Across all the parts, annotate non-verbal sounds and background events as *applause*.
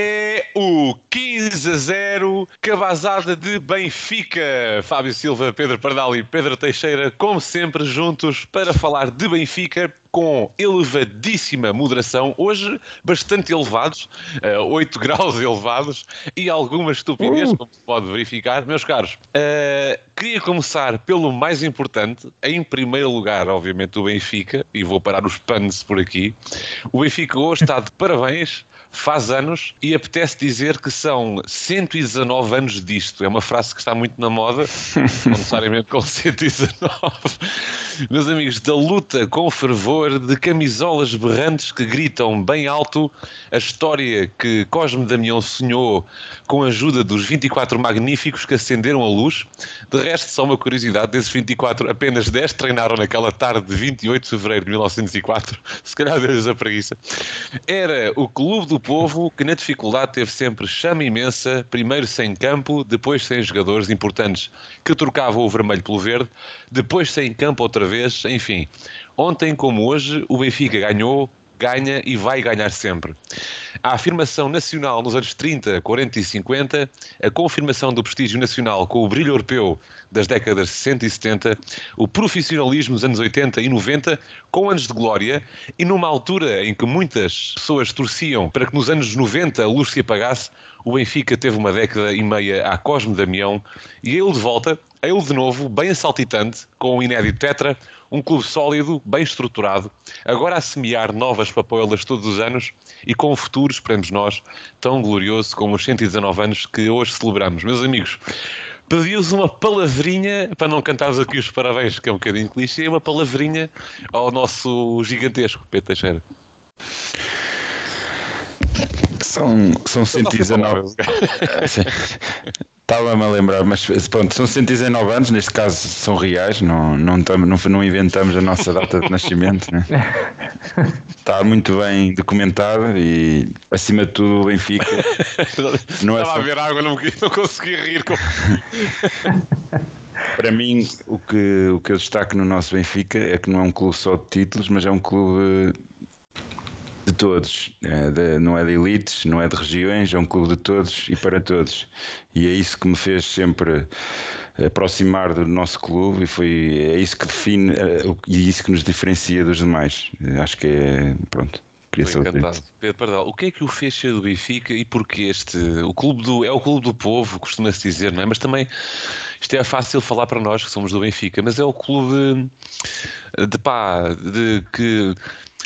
é o 15 a 0, cabazada de Benfica. Fábio Silva, Pedro Pardal e Pedro Teixeira, como sempre, juntos para falar de Benfica com elevadíssima moderação, hoje bastante elevados, uh, 8 *laughs* graus elevados e alguma estupidez, uh. como se pode verificar. Meus caros, uh, queria começar pelo mais importante, em primeiro lugar, obviamente, o Benfica, e vou parar os panos por aqui. O Benfica hoje está de parabéns faz anos e apetece dizer que são 119 anos disto. É uma frase que está muito na moda, não necessariamente com *laughs* 119. Meus amigos, da luta com fervor, de camisolas berrantes que gritam bem alto a história que Cosme Damião sonhou com a ajuda dos 24 magníficos que acenderam a luz. De resto, só uma curiosidade, desses 24, apenas 10 treinaram naquela tarde de 28 de fevereiro de 1904. Se calhar deu-lhes a preguiça. Era o Clube do Povo que na dificuldade teve sempre chama imensa, primeiro sem campo, depois sem jogadores importantes que trocavam o vermelho pelo verde, depois sem campo outra vez, enfim. Ontem, como hoje, o Benfica ganhou, ganha e vai ganhar sempre. A afirmação nacional nos anos 30, 40 e 50, a confirmação do prestígio nacional com o brilho europeu das décadas 60 e 70, o profissionalismo dos anos 80 e 90, com anos de glória, e numa altura em que muitas pessoas torciam para que nos anos 90 a luz se apagasse, o Benfica teve uma década e meia a Cosme Damião, e ele de volta, ele de novo, bem assaltitante, com o inédito Tetra, um clube sólido, bem estruturado, agora a semear novas papoelas todos os anos e com um futuro, esperemos nós, tão glorioso como os 119 anos que hoje celebramos. Meus amigos, pediu-vos uma palavrinha, para não cantarmos aqui os parabéns, que é um bocadinho clichê, uma palavrinha ao nosso gigantesco Pedro Teixeira. São, são 119. *laughs* Estava-me a lembrar, mas pronto, são 119 anos, neste caso são reais, não, não, não, não inventamos a nossa data de nascimento. Né? *laughs* Está muito bem documentado e, acima de tudo, o Benfica. *laughs* Não é Estava só... a ver água, não, não consegui rir. Com... *laughs* Para mim, o que, o que eu destaco no nosso Benfica é que não é um clube só de títulos, mas é um clube de todos, é de, não é de elites, não é de regiões, é um clube de todos e para todos. E é isso que me fez sempre aproximar do nosso clube e foi é isso que define é, e isso que nos diferencia dos demais. Acho que é pronto. Pedro Pardal, o que é que o fez ser do Benfica e porque este, o clube do, é o clube do povo, costuma-se dizer, não é? Mas também, isto é fácil falar para nós que somos do Benfica, mas é o clube de pá, de que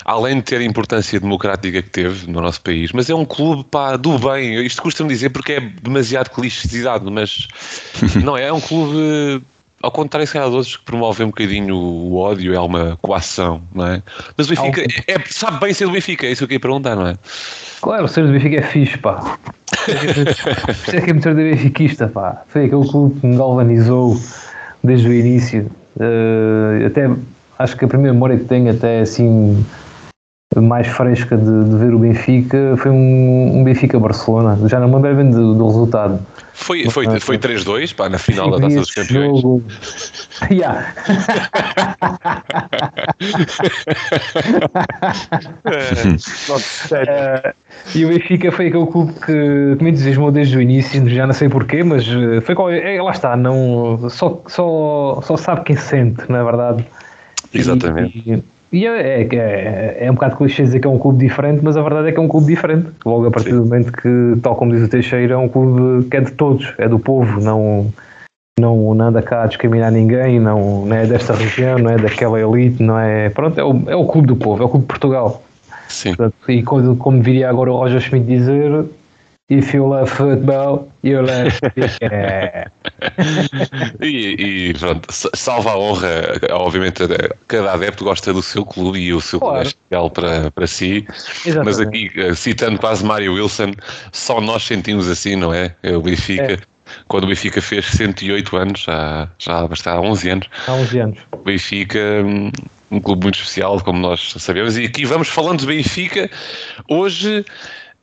além de ter a importância democrática que teve no nosso país, mas é um clube pá, do bem. Isto custa-me dizer porque é demasiado clichêsidade, mas *laughs* não é, é um clube. Ao contrário, se calhar, de outros que promovem um bocadinho o ódio, é uma coação, não é? Mas o Benfica é, é, sabe bem ser do Benfica, é isso que eu queria perguntar, não é? Claro, ser do Benfica é fixe, pá. Isso é que é muito *laughs* de benfiquista, pá. Foi aquele clube que me galvanizou desde o início. Uh, até acho que a primeira memória que tenho, até assim, mais fresca de, de, ver o Benfica foi um, um Benfica-Barcelona. Já não me lembro bem do, do resultado. Foi, foi, foi 3-2 pá, na final da Taça dos Campeões. Jogo. Yeah. uh, *laughs* e o Benfica foi aquele clube que, que me entusiasmou desde o início, já não sei porquê, mas eh, foi qual, é, lá está, não, só, só, só sabe quem sente, na é verdade. Exatamente. E, e é, é, é, é um bocado clichê dizer que é um clube diferente, mas a verdade é que é um clube diferente. Logo a partir Sim. do momento que, tal como diz o Teixeira, é um clube que é de todos, é do povo, não, não, não anda cá a discriminar ninguém, não, não é desta região, não é daquela elite, não é. Pronto, é o, é o clube do povo, é o clube de Portugal. Sim. Portanto, e como, como viria agora o Roger Schmidt dizer, If you love football, you love *laughs* e, e pronto, salva a honra, obviamente cada adepto gosta do seu clube e o seu claro. clube é especial para, para si, Exatamente. mas aqui eh, citando quase Mário Wilson, só nós sentimos assim, não é? é o Benfica. É. Quando o Benfica fez 108 anos, já, já há 11 anos. Há 11 anos. O Benfica, um clube muito especial, como nós sabemos, e aqui vamos falando do Benfica. Hoje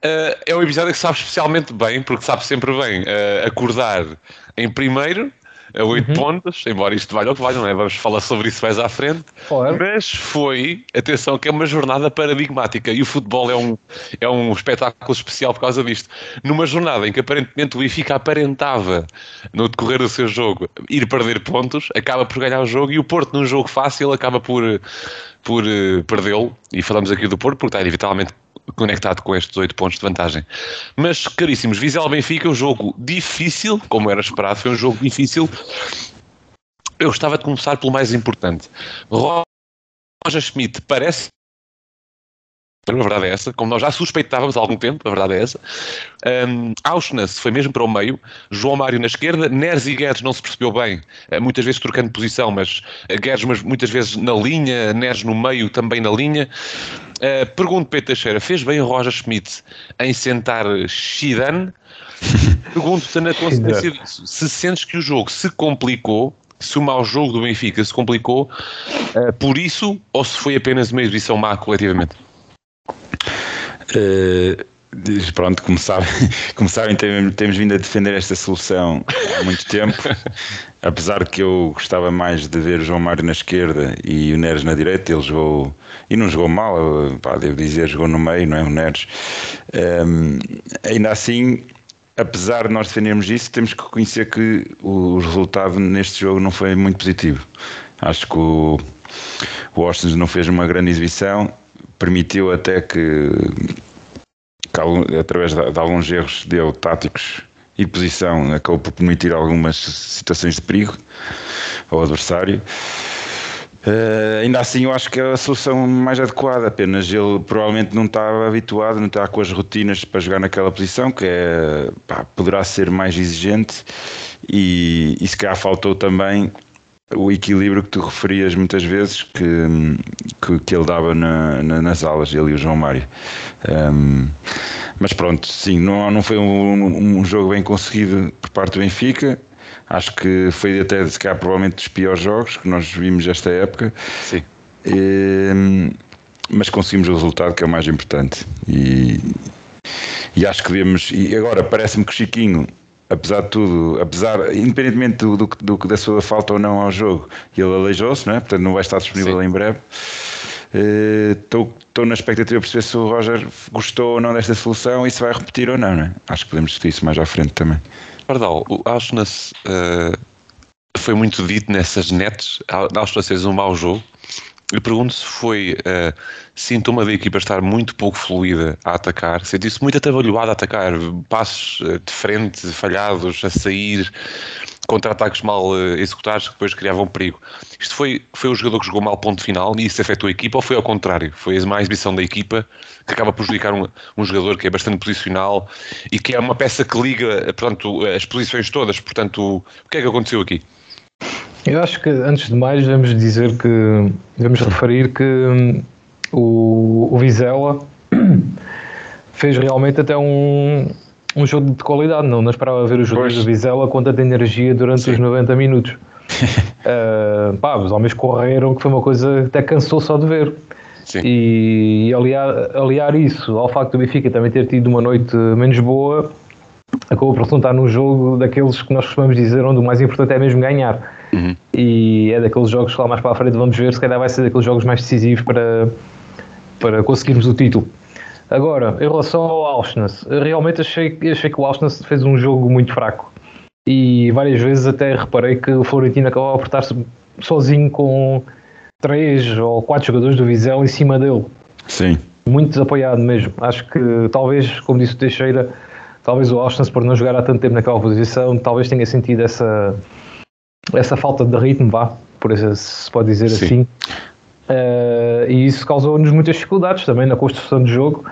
Uh, é um episódio que sabe especialmente bem, porque sabe sempre bem uh, acordar em primeiro, a 8 uhum. pontos, embora isto valha o que valha, não é? Vamos falar sobre isso mais à frente. Claro. Mas foi, atenção, que é uma jornada paradigmática e o futebol é um, é um espetáculo especial por causa disto. Numa jornada em que aparentemente o Benfica aparentava, no decorrer do seu jogo, ir perder pontos, acaba por ganhar o jogo e o Porto, num jogo fácil, acaba por, por uh, perdê-lo. E falamos aqui do Porto porque está inevitavelmente conectado com estes 8 pontos de vantagem. Mas, caríssimos, Vizela Benfica, um jogo difícil, como era esperado, foi um jogo difícil. Eu gostava de começar pelo mais importante. Roger Schmidt parece a verdade é essa, como nós já suspeitávamos há algum tempo, a verdade é essa. Um, Auschwitz foi mesmo para o meio, João Mário na esquerda, Neres e Guedes não se percebeu bem, eh, muitas vezes trocando posição, mas eh, Guedes mas muitas vezes na linha, Neres no meio também na linha. Uh, pergunto Pedro Teixeira, fez bem o Roger Schmidt em sentar Shidan? *laughs* Pergunto-te na consequência disso, se sentes que o jogo se complicou se o mau jogo do Benfica se complicou uh, por isso ou se foi apenas uma exibição má coletivamente? Uh, pronto, como sabem, *laughs* como sabem temos vindo a defender esta solução há muito tempo, *laughs* apesar que eu gostava mais de ver o João Mário na esquerda e o Neres na direita, ele jogou, e não jogou mal, pá, devo dizer, jogou no meio, não é, o Neres. Um, ainda assim, apesar de nós defendermos isso, temos que reconhecer que o resultado neste jogo não foi muito positivo. Acho que o, o Austin não fez uma grande exibição permitiu até que, que através de, de, alguns erros dele táticos e posição, acabou por permitir algumas situações de perigo ao adversário. Uh, ainda assim, eu acho que é a solução mais adequada. Apenas ele provavelmente não estava habituado, não está com as rotinas para jogar naquela posição, que é, pá, poderá ser mais exigente. E, e se calhar faltou também o equilíbrio que tu referias muitas vezes que, que, que ele dava na, na, nas aulas, ele e o João Mário. Um, mas pronto, sim, não, não foi um, um, jogo bem conseguido por parte do Benfica. Acho que foi até, se calhar, provavelmente dos piores jogos que nós vimos esta época. Sim. Um, mas conseguimos o resultado que é o mais importante. E, e acho que devemos. E agora, parece-me que o Chiquinho apesar de tudo, apesar, independentemente do, do, do, da sua falta ou não ao jogo, ele aleijou-se, não é? portanto não vai estar disponível Sim. em breve. Estou uh, na expectativa de perceber se o Roger gostou ou não desta solução e se vai repetir ou não. não é? Acho que podemos discutir isso mais à frente também. Pardal, o Auschwitz uh, foi muito dito nessas nets. Auschwitz fez um mau jogo eu pergunto se foi uh, sintoma da equipa estar muito pouco fluida a atacar, sentiu-se muito atabalhoado a atacar, passos uh, de frente falhados, a sair, contra-ataques mal uh, executados que depois criavam perigo. Isto foi, foi o jogador que jogou mal ponto final e isso afetou a equipa ou foi ao contrário? Foi uma exibição da equipa que acaba por prejudicar um, um jogador que é bastante posicional e que é uma peça que liga portanto, as posições todas. Portanto, o que é que aconteceu aqui? Eu acho que antes de mais vamos dizer que vamos referir que hum, o, o Vizela *clears throat* fez realmente até um, um jogo de qualidade, não, não esperava ver o jogo do Vizela com tanta energia durante Sim. os 90 minutos. uh, *laughs* pá, os homens correram, que foi uma coisa que até cansou só de ver. Sim. E, e aliar, aliar isso ao facto do Benfica também ter tido uma noite menos boa, acabou por resultar num jogo daqueles que nós costumamos dizer onde o mais importante é mesmo ganhar. Uhum. E é daqueles jogos que lá mais para a frente vamos ver, se calhar vai ser daqueles jogos mais decisivos para, para conseguirmos o título. Agora, em relação ao Auschwitz, realmente achei, achei que o Auschwitz fez um jogo muito fraco. E várias vezes até reparei que o Florentino acabava por estar sozinho com três ou quatro jogadores do Vizela em cima dele. Sim. Muito desapoiado mesmo. Acho que talvez, como disse o Teixeira, talvez o Auschwitz por não jogar há tanto tempo naquela posição, talvez tenha sentido essa, essa falta de ritmo, vá, por isso se pode dizer Sim. assim. Uh, e isso causou-nos muitas dificuldades também na construção do jogo,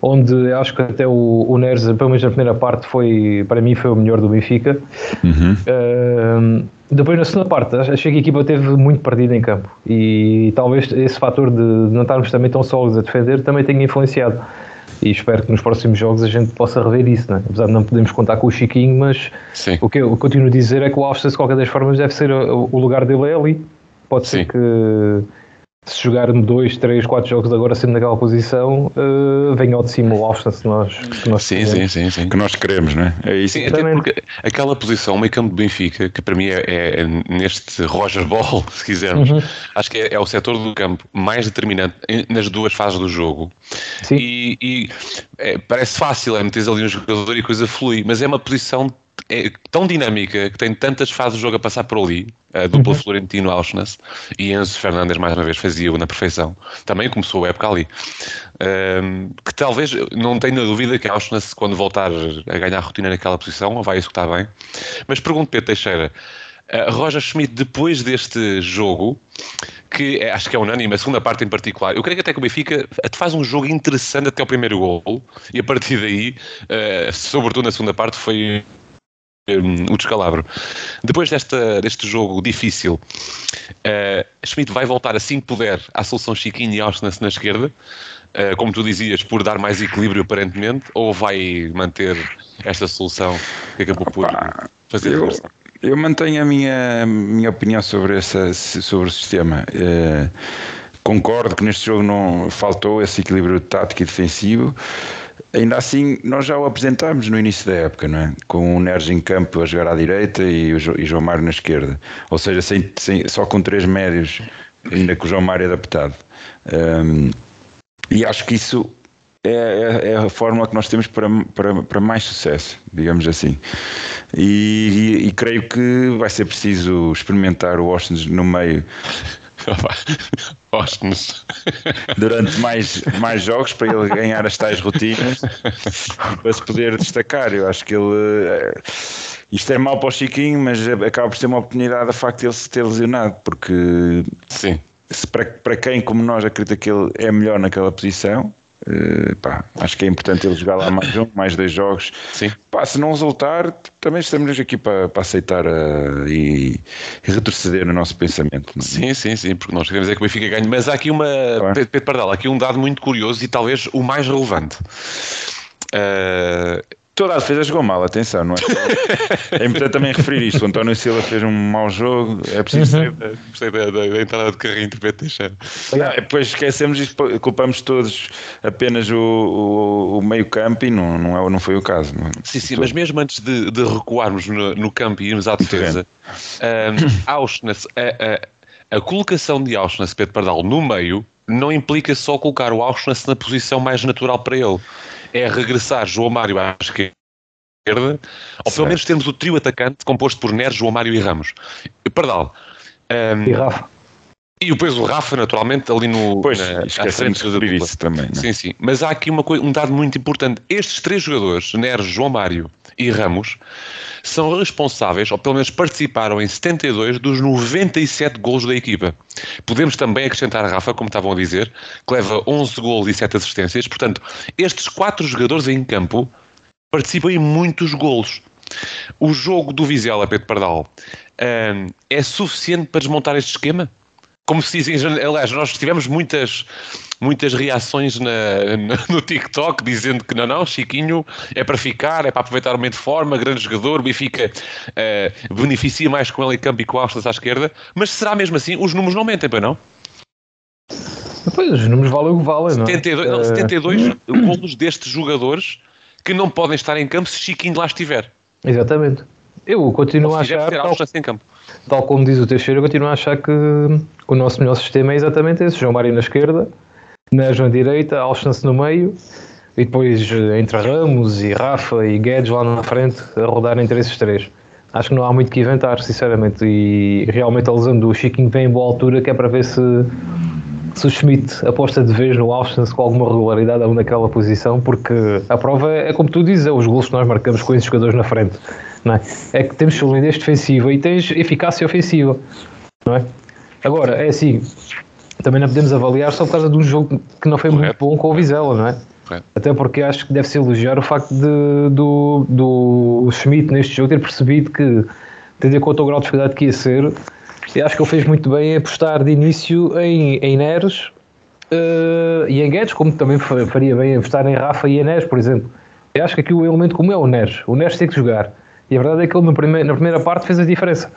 onde acho que até o, o Neres, pelo menos na primeira parte, foi para mim foi o melhor do Benfica. Uhum. Uh, depois na segunda parte, achei que a equipa teve muito perdida em campo e talvez esse fator de não estarmos também tão sólidos a defender também tenha influenciado e espero que nos próximos jogos a gente possa rever isso, né? apesar de não podermos contar com o Chiquinho, mas Sim. o que eu continuo a dizer é que o Alves, de qualquer das formas, deve ser o, lugar dele é ali. Pode Sim. ser que se jogar dois, três, quatro jogos agora sempre naquela posição, uh, venha ao de cima o Austin se nós, que nós sim, sim, sim, sim, Que nós queremos, não é? É isso. Sim, até porque aquela posição, meio campo de Benfica, que para mim é, é, é neste Roger Ball, *laughs* se quisermos, uhum. acho que é, é, o setor do campo mais determinante nas duas fases do jogo. Sim. E, e é, parece fácil, é meter ali um jogador e a coisa flui, mas é uma posição é tão dinâmica, que tem tantas fases do jogo a passar por ali, a dupla uhum. Florentino Auschwitz e Enzo Fernandes mais uma vez fazia-o na perfeição. Também começou a época ali. Um, que talvez, não tenho dúvida que Auschwitz, quando voltar a ganhar rotina naquela posição, vai executar bem. Mas pergunto Pedro Teixeira, uh, Roger Schmidt, depois deste jogo, que é, acho que é unânime, a segunda parte em particular, eu creio que até que o Benfica faz um jogo interessante até o primeiro gol, e a partir daí, uh, sobretudo na segunda parte, foi o descalabro. Depois desta, deste jogo difícil, uh, Schmidt vai voltar assim que puder à solução Chiquinho e Austin na esquerda, uh, como tu dizias, por dar mais equilíbrio aparentemente, ou vai manter esta solução que acabou por fazer eu, eu mantenho a minha, minha opinião sobre, essa, sobre o sistema. Uh, concordo que neste jogo não faltou esse equilíbrio tático e defensivo. Ainda assim, nós já o apresentámos no início da época, não é? Com o Neres em campo a jogar à direita e o João Mário na esquerda. Ou seja, sem, sem, só com três médios, ainda com o João Mário adaptado. Um, e acho que isso é, é, é, a fórmula que nós temos para, para, para mais sucesso, digamos assim. E, e, e creio que vai ser preciso experimentar o Washington no meio *laughs* Gosto-nos. Durante mais, mais jogos para ele ganhar as tais rotinas para se poder destacar. Eu acho que ele. Eh, isto é mau para o Chiquinho, mas acaba por ser uma oportunidade a facto de ele se ter lesionado, porque Sim. Se para, para quem, como nós, acredita que ele é melhor naquela posição, Uh, pá, acho que é importante ele jogar lá mais um, *coughs* mais dois jogos. Sim. Pá, se não resultar, também estamos aqui para, para aceitar uh, e, e, retroceder no nosso pensamento. É? Sim, sim, sim, porque nós queremos é que o Benfica ganhe. Mas há aqui uma, tá Pedro Pardal, aqui um dado muito curioso e talvez o mais relevante. Uh, Toda a defesa jogou mal, atenção, não é? é importante também referir isto. O António Silva fez um mau jogo, é preciso. Uhum. Gostei da, da, da, entrada de carrinho Pedro Teixeira. Depois esquecemos e culpamos todos apenas o, o, o meio-campo e não, não, é, não foi o caso. Não. É? Sim, sim, mas mesmo antes de, de recuarmos no, no, campo e irmos à defesa, um, *coughs* Auschwitz, a, a, a, colocação de Auschwitz, Pedro Pardal, no meio, não implica só colocar o Auschwitz na posição mais natural para ele é regressar João Mário à esquerda, ou pelo menos termos o trio atacante composto por Neres, João Mário e Ramos. Pardal. Um, e Rafa. E depois o Rafa, naturalmente, ali no. Pois, na, esquecemos de isso também. Não? É? Sim, sim. Mas há aqui uma coisa, um dado muito importante. Estes três jogadores, Neres, João Mário e Ramos, são responsáveis, ou pelo menos participaram em 72 dos 97 gols da equipa. Podemos também acrescentar Rafa, como estavam a dizer, que leva 11 gols e 7 assistências. Portanto, estes quatro jogadores em campo participam em muitos gols. O jogo do Vizela, Pedro Pardal, hum, é suficiente para desmontar este esquema? Como se dizem, aliás, nós tivemos muitas, muitas reações na, na, no TikTok dizendo que não, não, Chiquinho é para ficar, é para aproveitar o momento de forma, grande jogador, Benfica uh, beneficia mais com ele em campo e com Austin à esquerda, mas será mesmo assim? Os números não mentem, para não? Pois, os números valem o que valem, 72, não, é? não 72 uh... golos destes jogadores que não podem estar em campo se Chiquinho lá estiver. Exatamente. Eu continuo a achar. Tal, em campo. tal como diz o Teixeira, eu continuo a achar que o nosso melhor sistema é exatamente esse: João Mário na esquerda, Nejo na direita, Alchance no meio e depois eh, entre Ramos e Rafa e Guedes lá na frente a rodar entre esses três. Acho que não há muito que inventar, sinceramente. E realmente a lesão do Chiquinho vem em boa altura, que é para ver se, se o Schmidt aposta de vez no Alchance com alguma regularidade ali naquela posição, porque a prova é, é como tu dizes, é os gols que nós marcamos com esses jogadores na frente não é? É que temos solidez defensiva e tens eficácia ofensiva, não é? Agora, é assim, também não podemos avaliar só por causa de um jogo que não foi Correto. muito bom com o Vizela, não é? Correto. Até porque acho que deve-se elogiar o facto de, do, do Schmidt neste jogo ter percebido que, tendo em conta o grau de dificuldade que ia ser, e acho que ele fez muito bem em apostar de início em, em Neres uh, e em Guedes, como também faria bem apostar em Rafa e em Neres, por exemplo. Eu acho que aqui o elemento como é o Neres. O Neres tem que jogar. E a verdade é que ele primeiro, na primeira parte fez a diferença.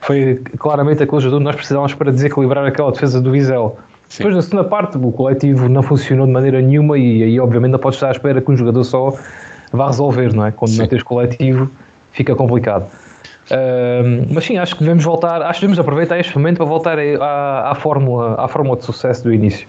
Foi claramente aquele jogador que nós precisávamos para desequilibrar aquela defesa do Vizela. Sim. Depois, na segunda parte, o coletivo não funcionou de maneira nenhuma e aí, obviamente, não podes estar à espera que um jogador só vá resolver, não é? Quando Sim. não tens coletivo, fica complicado. Mas sim, acho que devemos voltar, acho que devemos aproveitar este momento para voltar à, à, fórmula, à fórmula de sucesso do início.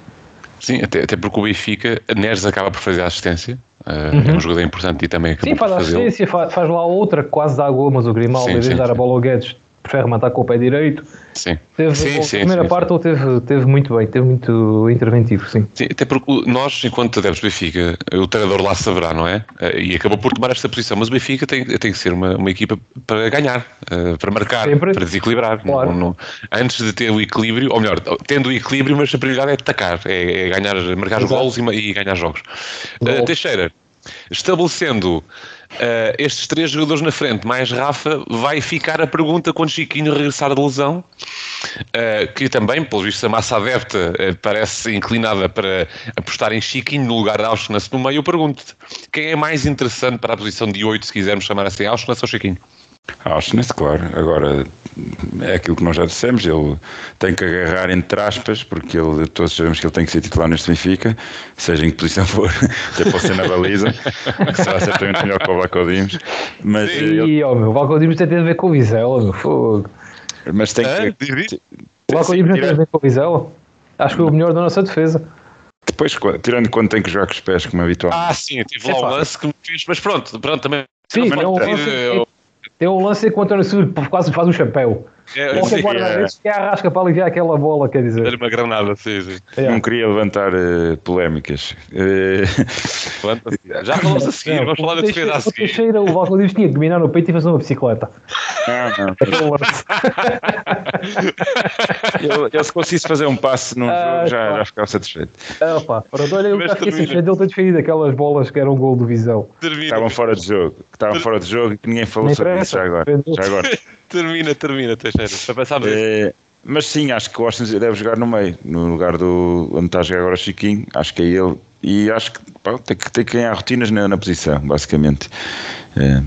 Sim, até, até porque o Benfica, Neres acaba por fazer a assistência, uh, é um jogador importante e também acabou Uhum. Sim, faz a assistência, faz, faz lá outra que quase dá gol, mas o Grimaldo, em vez de dar a bola ao Guedes, prefere rematar com o pé direito. Sim. Teve, Sim, a sim, primeira sim, parte sim. ele teve, teve muito bem, teve muito interventivo, sim. Sim, até porque nós, enquanto adeptos do Benfica, o treinador lá saberá, não é? Eh, E acabou por tomar esta posição, mas o Benfica tem, tem que ser uma, uma equipa para ganhar, eh, para marcar, Sempre. para desequilibrar. Não- Claro. não- antes de ter o equilíbrio, ou melhor, tendo o equilíbrio, mas a prioridade é atacar, é, é ganhar, marcar Exato. golos e, e ganhar jogos. Golos. Teixeira, estabelecendo eh, estes três jogadores na frente, mais Rafa, vai ficar a pergunta quando Chiquinho regressar de lesão. Uh, que também, pelo visto, a massa adepta uh, parece inclinada para apostar em Chiquinho no lugar de Auschwitz no meio. Eu pergunto-te, quem é mais interessante para a posição de 8, se quisermos chamar assim, Auschwitz ou Chiquinho? Auschwitz, claro. Agora, é aquilo que nós já dissemos, ele tem que agarrar entre aspas, porque ele, todos sabemos que ele tem que ser titular neste Benfica, seja em que posição for, *laughs* até pode ser na baliza, que será certamente melhor que o Vlaco Dimos, mas, Sim. ele, E, ó, meu, o Valco Dimos tem a ver com o Vizela, meu, fogo. mas tem Hã? que... Diz, diz. O Valco Sim, Dimos não tem a ver com o Vizela. Acho que foi o melhor da nossa defesa. Depois, tirando quando tem que jogar com os pés, como é habitual. Ah, sim, tive lá Epá. um lance que me fez, mas pronto, pronto também. Sim, não é ter, é, é um lance que o Silva quase faz o chapéu. É, é, Qualquer sim, guarda-redes que arrasca para aliviar aquela bola, quer dizer. era uma granada, sim, sim. É. Não queria levantar eh, polémicas. *laughs* Pronto, Já falamos a seguir, vamos falar da o defesa a Teixeira- o seguir. Teixeira, o Valco Dimos tinha que dominar no peito e fazer uma bicicleta. não, não. Ele, ele se conseguisse fazer um passe num Ah, jogo, já, já ficava satisfeito. Ah, pá, pronto, olha, eu já esqueci termina. de ter defendido aquelas bolas que eram gol do Visão. Termina, Estavam fora de jogo, que estavam fora de jogo e que ninguém falou sobre isso já agora. Já agora. *laughs* termina, termina, Teixeira. Para passarmos a Eh, mas sim, acho que o Austin deve jogar no meio, no lugar do onde está a jogar agora Chiquinho. Acho que é ele. E acho que pá, tem que, tem que ganhar rotinas na, na posição, basicamente. Eh,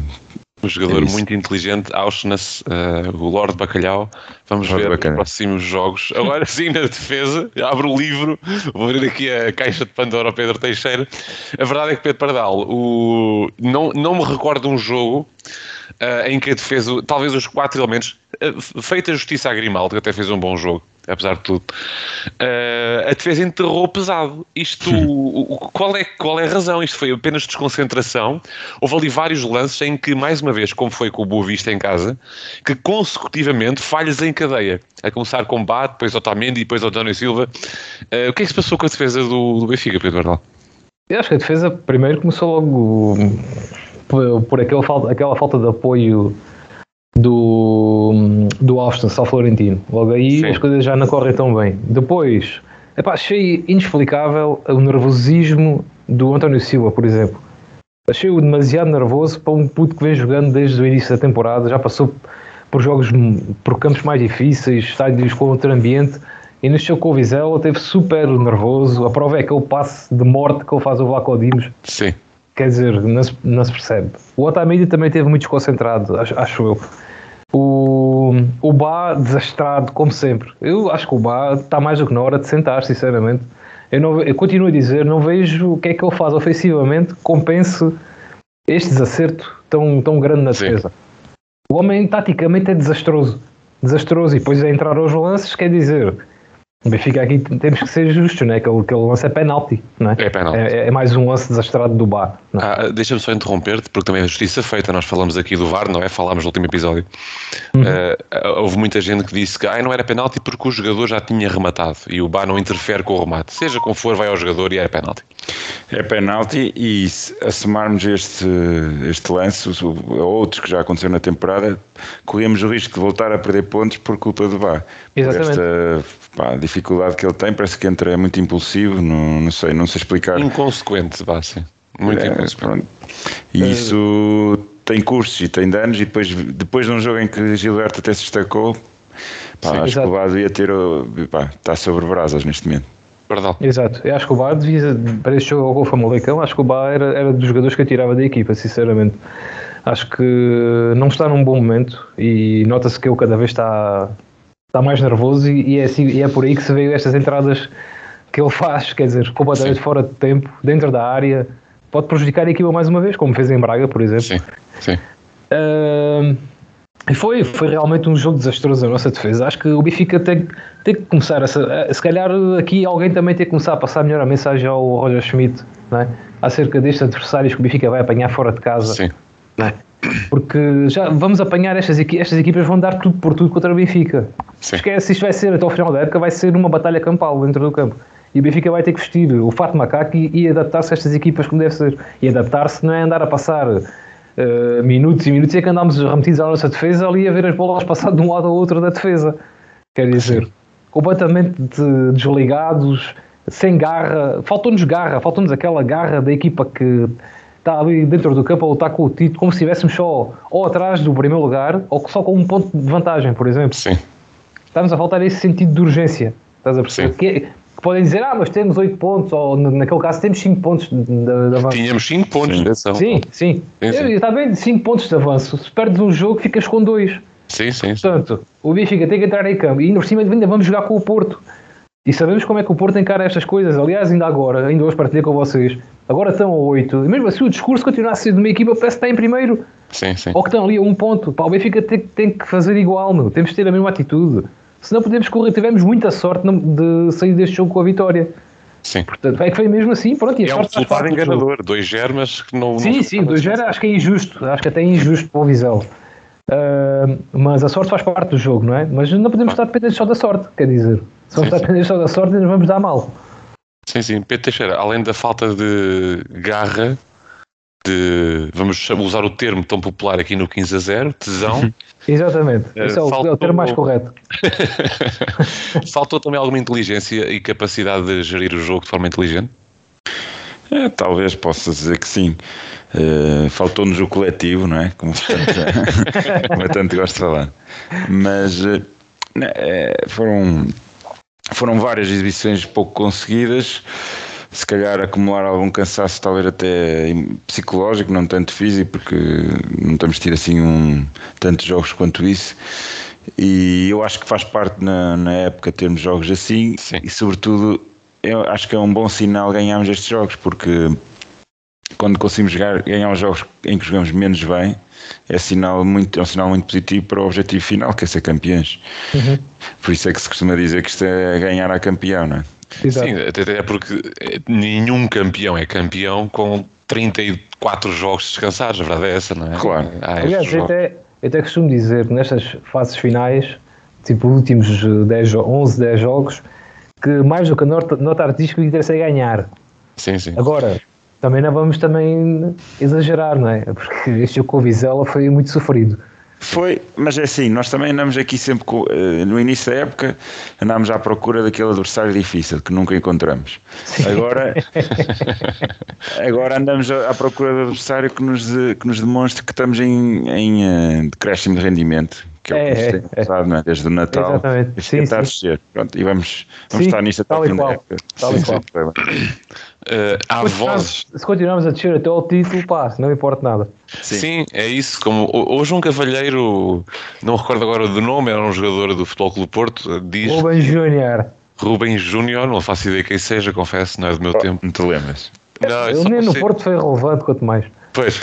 Um jogador É muito inteligente, Auschwitz, eh, o Lord Bacalhau. Vamos Lord ver Bacalhau. os próximos jogos. Agora sim, na defesa, abro o livro, vou abrir aqui a caixa de Pandora ao Pedro Teixeira. A verdade é que Pedro Pardal, o... não, não me recordo de um jogo eh, em que a defesa, talvez os quatro elementos, eh, feita justiça a Grimaldo, que até fez um bom jogo, apesar de tudo, eh, a defesa enterrou pesado. Isto, o- o- qual, é, qual é a razão? Isto foi apenas desconcentração. Houve ali vários lances em que, mais uma vez, como foi com o Boa Vista em casa, que consecutivamente falhas em cadeia. A começar com Bate, depois Otamendi, depois António Silva. Eh, o que é que se passou com a defesa do, do Benfica, Pedro Bernal? Eu acho que a defesa primeiro começou logo por, por aquele falta, aquela falta de apoio do, do Austin ao Florentino. Logo aí Sim. as coisas já não correm tão bem. Depois, epá, achei inexplicável o nervosismo do António Silva, por exemplo. Achei-o demasiado nervoso para um puto que vem jogando desde o início da temporada, já passou por jogos, por campos mais difíceis, estádios com outro ambiente, e no show com o Vizela esteve super nervoso. A prova é aquele passe de morte que ele faz ao Vlaco Dimos, Sim. Quer dizer, não se, não se percebe. O Otamendi também esteve muito desconcentrado, acho, acho eu. O, o Bá desastrado, como sempre. Eu acho que o Bá está mais do que na hora de sentar, sinceramente. Eu, não, eu continuo a dizer, não vejo o que é que ele faz ofensivamente que compense este desacerto tão, tão grande na Sim. defesa. O homem, taticamente, é desastroso. Desastroso. E depois a entrar aos lances, quer dizer, o Benfica aqui temos que ser justos, né? Aquele, aquele lance é penalti, não é? É penalti. É, é mais um lance desastrado do Bar. não é? Ah, Deixa-me só interromper-te, porque também é justiça feita. Nós falamos aqui do VAR, não é? Falámos no último episódio. Ah, houve muita gente que disse que ah, não era penalti porque o jogador já tinha rematado e o VAR não interfere com o remate. Seja como for, vai ao jogador e é penalti. É penalti e se assumarmos este, este lance, os- outros que já aconteceram na temporada, corremos o risco de voltar a perder pontos por culpa do VAR. Por Exatamente. esta pá, dificuldade que ele tem, parece que entra é muito impulsivo, não, não sei, não sei explicar. Inconsequente, vá, sim. Muito É, inconsequente. pronto. E isso tem custos e tem danos, e depois, depois de um jogo em que Gilberto até se destacou, pá, Sim, acho exato. que o VAR devia ter, pá, está sobre brasas neste momento. Perdão. Exato. Eu acho que o Bar devia, para este jogo ao Famalicão, acho que o Bar era, era dos jogadores que eu tirava da equipa, sinceramente. Acho que não está num bom momento e nota-se que ele cada vez está, está mais nervoso e, e é, assim- e é por aí que se veio estas entradas que ele faz, quer dizer, completamente Sim. fora de tempo, dentro da área, pode prejudicar a equipa mais uma vez, como fez em Braga, por exemplo. Sim, sim. Ahm, e foi, foi realmente um jogo desastroso da nossa defesa. Acho que o Benfica tem, tem que começar a, se- a- se calhar aqui alguém também tem que começar a passar melhor a mensagem ao Roger Schmidt não é? acerca destes adversários que o Benfica vai apanhar fora de casa. Sim. não é? Porque já vamos apanhar estas, equi- estas equipas vão dar tudo por tudo contra o Benfica. Sim. Esquece, isto vai ser até ao final da época, vai ser uma batalha campal dentro do campo. E o Benfica vai ter que vestir o fato macaco e, e adaptar-se a estas equipas como deve ser. E adaptar-se não é andar a passar eh, minutos e minutos, é que andámos remetidos à nossa defesa ali a ver as bolas passar de um lado ao outro da defesa. Quer dizer, completamente de- desligados, sem garra. Faltou-nos garra, faltou-nos aquela garra da equipa que está ali dentro do campo a lutar com o título, como se estivéssemos só ou atrás do primeiro lugar ou só com um ponto de vantagem, por exemplo. Sim. Estamos a faltar esse sentido de urgência. Estás a perceber? Que, que podem dizer, ah, mas temos 8 pontos, ou na- naquele caso temos 5 pontos de, de, avanço. Tínhamos 5 pontos Sim. de ação. Sim, sim. Sim, sim. Está bem, 5 pontos de avanço. Se perdes um jogo, ficas com 2. Sim, sim. sim. Portanto, o Benfica tem que entrar em campo e ainda por cima ainda vamos jogar com o Porto. E sabemos como é que o Porto encara estas coisas. Aliás, ainda agora, ainda hoje partilhei com vocês, agora estão a 8. E mesmo assim o discurso continua a ser de uma equipa que parece que está em primeiro. Sim, sim. Ou que estão ali a um ponto. Pá, o Benfica tem, tem que fazer igual, meu. temos que ter a mesma atitude. Senão podemos correr. Tivemos muita sorte não- de sair deste jogo com a vitória. sim. Portanto, é que foi mesmo assim. Pronto, e a É um sorte faz resultado parte do jogo. enganador. Dois germas que não. Sim, não sim, 2 0 acho que é injusto, acho que até é injusto para o Vizela. Ah, mas a sorte faz parte do jogo, não é? Mas não podemos estar dependentes só da sorte, quer dizer, vamos Sim, sim. dependentes só da sorte, nos vamos dar mal. Sim, sim. Pedro Teixeira, além da falta de garra, de. Vamos usar o termo tão popular aqui no 15 a 0, tesão. Exatamente, Eh, esse é o, é o faltou- termo mais correto. *laughs* Faltou também alguma inteligência e capacidade de gerir o jogo de forma inteligente? É, talvez possa dizer que sim. Eh, Faltou-nos o coletivo, não é? Como, tanto- *laughs* como eu tanto gosto de falar. Mas eh, foram, foram várias exibições pouco conseguidas. Se calhar acumular algum cansaço, talvez até psicológico, não tanto físico, porque não temos tido assim um, tantos jogos quanto isso. E eu acho que faz parte na, na época termos jogos assim Sim. e, sobretudo, eu acho que é um bom sinal ganharmos estes jogos, porque quando conseguimos jogar, ganhar os jogos em que jogamos menos bem, é, sinal muito, é um sinal muito positivo para o objetivo final, que é ser campeões. Por isso é que se costuma dizer que isto é ganhar a campeão, não é? Exato. Sim, até porque eh, nenhum campeão é campeão com 34 jogos descansados, a verdade é essa, não é? Claro. Há Aliás, eu até, eu até costumo dizer que nestas fases finais, tipo últimos 10, jo- 11, 10 jogos, que mais do que a nota, nota artística interessa é ganhar. Sim, sim. Agora, também não vamos também exagerar, não é? Porque este com o Vizela foi muito sofrido. Foi, mas é assim, nós também andamos aqui sempre, com, eh, no início da época, andámos à procura daquele adversário difícil que nunca encontramos. Agora, *laughs* agora andamos à procura do adversário que nos, que nos demonstre que estamos em, em eh, decréscimo de rendimento, que é, o É, que nos é, tem é. passado, não é? desde o Natal. Exatamente. Sim, a sim. descer. Pronto, e vamos, vamos Sim, estar nisto até o fim da época. Tal e qual. Sim. Eh, há vozes. Se continuarmos a descer até ao título, pá, não importa nada. Sim. é isso. Como ho- hoje um cavalheiro, não recordo agora do nome, era um jogador do Futebol Clube do Porto, eh, diz Rubem Júnior. Rubens Júnior, não faço ideia quem seja, confesso, não é do meu tempo. Não te lembras? Não, Ele nem no Porto foi relevante, quanto mais. Pois.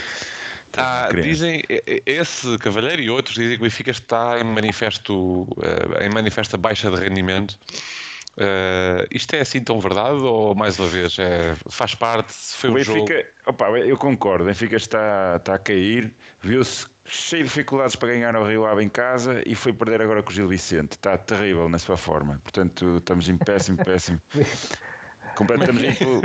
Ah, dizem, esse cavalheiro e outros dizem que o Benfica está em manifesto, eh, em manifesta baixa de rendimento. Eh, isto é assim tão verdade ou mais uma vez é, faz parte, foi O um jogo. Benfica, opa, eu concordo, o Benfica está, está a cair, viu-se cheio de dificuldades para ganhar ao Rio Ave em casa e foi perder agora com o Gil Vicente. Está terrível na sua forma. Portanto, estamos em péssimo, péssimo. *laughs* A ir pelo-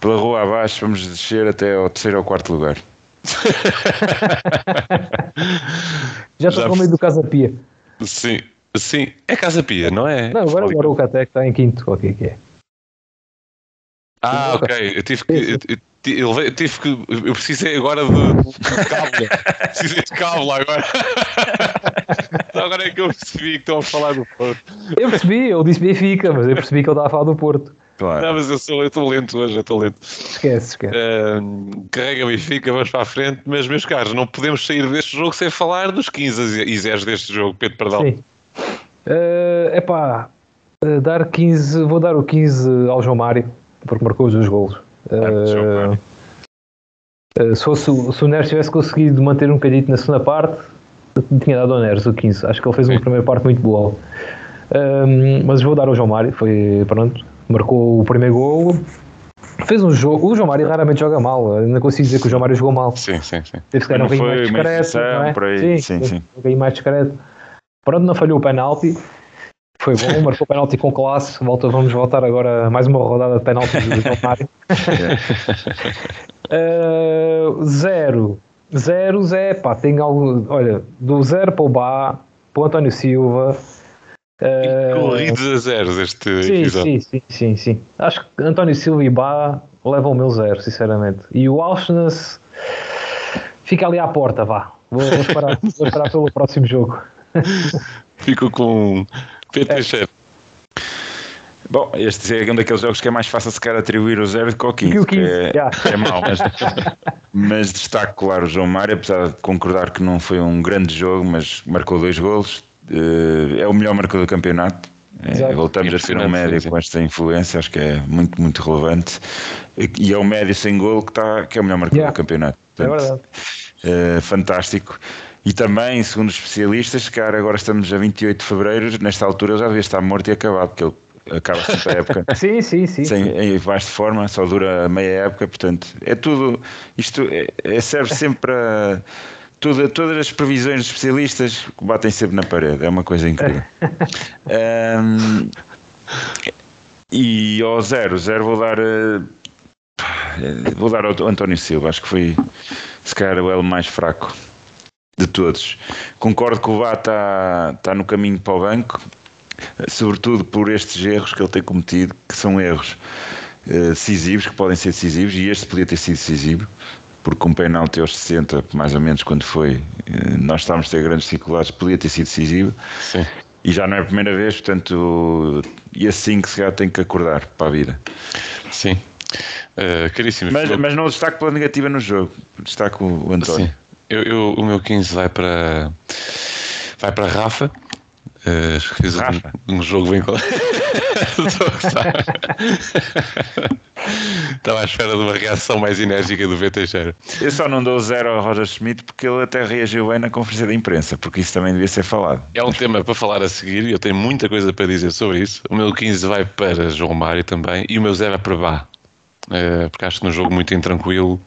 pela rua abaixo, vamos descer até ao terceiro ou quarto lugar. *laughs* Já estou Já com medo do Casa Pia. Sim, sim, é Casa Pia, não é? Não, agora, agora o Catec está em quinto. O que é que é? Ah, ok. Eu tive que. Eu, eu, eu- eu tive que. Eu precisei agora de, de cábula. *laughs* Precisei de cábula agora. Só *laughs* agora é que eu percebi que estão a falar do Porto. Eu percebi, ele disse Benfica, mas eu percebi que ele estava a falar do Porto. Claro. Não, mas eu sou- eu estou lento hoje, eu estou lento. Esquece, esquece. Uh, carrega Benfica, vamos para a frente, mas meus caros, não podemos sair deste jogo sem falar dos 15 e 0 deste jogo, Pedro Pardal. Sim. É epá, Uh, dar 15, vou dar o 15 ao João Mário, porque marcou os dois golos. Uh, uh, se, fosse, se o Neres tivesse conseguido manter um bocadinho na segunda parte, tinha dado ao Neres o 15. Acho que ele fez Sim. uma primeira parte muito boa. Um, mas vou dar ao João Mário, foi pronto, marcou o primeiro gol. Fez um jogo. O João Mário raramente joga mal. não consigo dizer que o João Mário jogou mal. Sim, sim, sim. Teve que ser um bocadinho mais discreto. Não é? Sim, sim, sim. Um bocadinho mais discreto. Pronto, não falhou o penalti. Foi bom, *laughs* marcou o penalti com classe. Volta, vamos voltar agora mais uma rodada de penalti do Mário. uh, *laughs* zero. Zero, Zé, pá, tem algo. Olha, do zero para o Bá, para o António Silva. Uh, Corridos a zeros este sim, episódio. Sim, sim, sim, sim. Acho que António Silva e Bá levam o meu zero, sinceramente. E o Auschwitz fica ali à porta, vá. Vou, vou, esperar, vou esperar pelo próximo jogo. *laughs* Fico com PT Chefe. Bom, este é um daqueles jogos que é mais fácil se calhar atribuir o zero do que o 15, que, o 15 é, yeah. é mau, mas, *laughs* mas destaco claro o João Mário, apesar de concordar que não foi um grande jogo, mas marcou dois golos, eh, é o melhor marcador do campeonato. É, voltamos a ser um médio sim, com esta influência, acho que é muito, muito relevante. E é o médio sem gol que, está, que é o melhor marcador yeah. do campeonato. Portanto, é verdade. É, fantástico. E também, segundo os especialistas, cara, agora estamos a 28 de fevereiro, nesta altura ele já devia estar morto e acabado, porque ele acaba sempre a época. *laughs* sim, sim, sim. Sem, em baixo de forma, só dura meia época, portanto, é tudo. Isto é, é serve sempre para. Toda, todas as previsões dos especialistas batem sempre na parede, é uma coisa incrível. *laughs* um, e ao zero, zero vou dar. Eh, vou dar ao António Silva, acho que foi se calhar o elo mais fraco de todos. Concordo que o Vá está, está no caminho para o banco, sobretudo por estes erros que ele tem cometido, que são erros uh, decisivos, que podem ser decisivos, e este podia ter sido decisivo, porque um penalti aos 60, mais ou menos quando foi, uh, nós estávamos a ter grandes dificuldades, podia ter sido decisivo. Sim. E já não é a primeira vez, portanto, e assim que se calhar tem que acordar para a vida. Sim. Uh, caríssimo. Mas, mas não destaco pela negativa no jogo, destaco o António. Sim. Eu, eu, o meu 15 vai para vai para Rafa Uh, fez um, um, jogo bem. *laughs* *laughs* Estava à espera de uma reação mais enérgica do VT Teixeira. Eu só não dou zero ao Roger Schmidt porque ele até reagiu bem na conferência de imprensa, porque isso também devia ser falado. É um tema para falar a seguir e eu tenho muita coisa para dizer sobre isso. O meu 15 vai para João Mário também e o meu zero vai para Bá. Uh, porque acho que num jogo muito intranquilo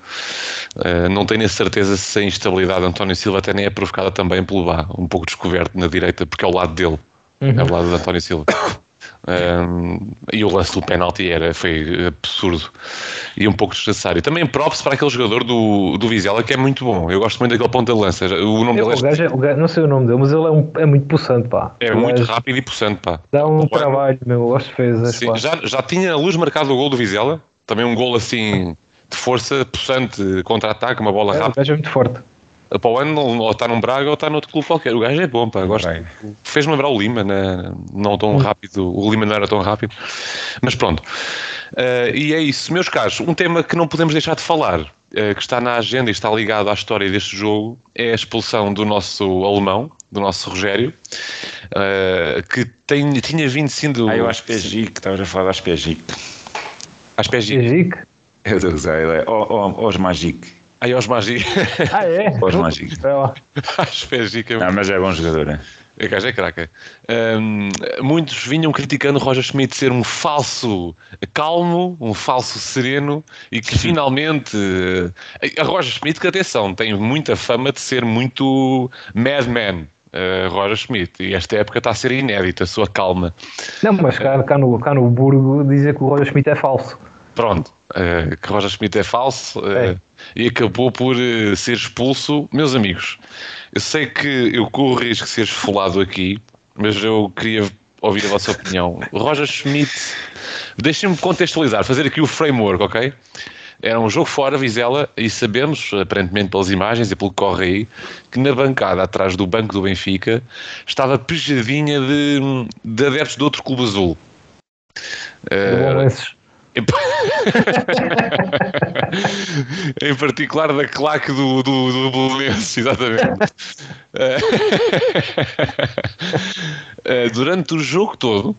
uh, não tenho a certeza se a instabilidade de António Silva até nem é provocada também pelo Bá, um pouco descoberto na direita, porque é o lado dele, uhum. é o lado de António Silva. Um, eh, e o lance do penalti era, foi absurdo e um pouco desnecessário. Também props para aquele jogador do, do Vizela que é muito bom. Eu gosto muito daquele ponta de lança. O nome é, dele é... O gajo, é, o gajo, não sei o nome dele, mas ele é, um, é muito possante, pá. É muito rápido e possante, pá. Dá um trabalho, meu, aos defesas. Sim, já, já tinha a luz marcado o gol do Vizela também um gol assim de força possante, contra-ataque, uma bola é, rápida. O gajo é muito forte. Para o ano, ou está num Braga ou está noutro clube qualquer. O gajo é bom, pá. Gosto. Fez-me lembrar o Lima, né? não tão rápido. O Lima não era tão rápido. Mas pronto. Uh, e é isso, meus caros. Um tema que não podemos deixar de falar, uh, que está na agenda e está ligado à história deste jogo, é a expulsão do nosso alemão, do nosso Rogério, uh, que tem, tinha vindo sendo. Ah, eu acho que é Gic, estavas a falar, acho que é Gic. Pés Gic? Eu a usar, ele é Os Magic. Aí Os Magic. Ah, é? *laughs* Os Magic. Às pés Gic. Não, mas é bom jogador, é? O gajo é craca. Um, muitos vinham criticando Roger Schmidt ser um falso calmo, um falso sereno e que finalmente. A Roger Schmidt, que atenção, tem muita fama de ser muito madman. Uh, Roger Schmidt, e esta época está a ser inédita, a sua calma. Não, mas cá, cá, no, cá no Burgo dizem que o Roger Schmidt é falso. Pronto, uh, que Roger Schmidt é falso uh, é. e acabou por uh, ser expulso. Meus amigos, eu sei que eu corro risco de ser esfolado aqui, mas eu queria ouvir a vossa opinião. Roger Schmidt, deixem-me contextualizar, fazer aqui o framework, ok? Era um jogo fora, Vizela, e sabemos, aparentemente pelas imagens e pelo que corre aí, que na bancada atrás do banco do Benfica estava pejadinha de, de adeptos de outro clube azul. Uh, *laughs* em, particular da claque do, do, do Belenense, exatamente. uh, *laughs* durante o jogo todo,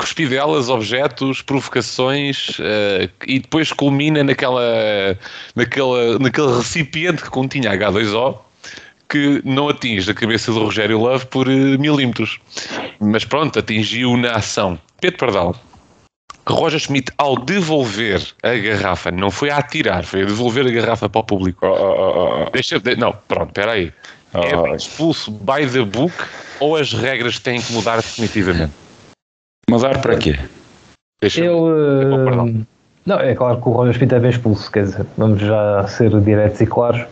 cuspidelas, objetos, provocações uh, e depois culmina naquela, naquela, naquele recipiente que continha H2O que não atinge a cabeça do Rogério Love por uh, milímetros. Mas pronto, atingiu na ação. Pedro Pardal. Roger Schmidt, ao devolver a garrafa, não foi a atirar, foi a devolver a garrafa para o público. Oh, oh, oh, oh. Deixa, de, não, pronto, espera aí. É Oh. expulso by the book ou as regras têm que mudar definitivamente? Mudar para quê? Deixa Eu. Eh, não, é claro que o Roger Schmidt é bem expulso, quer dizer, vamos já ser diretos e claros.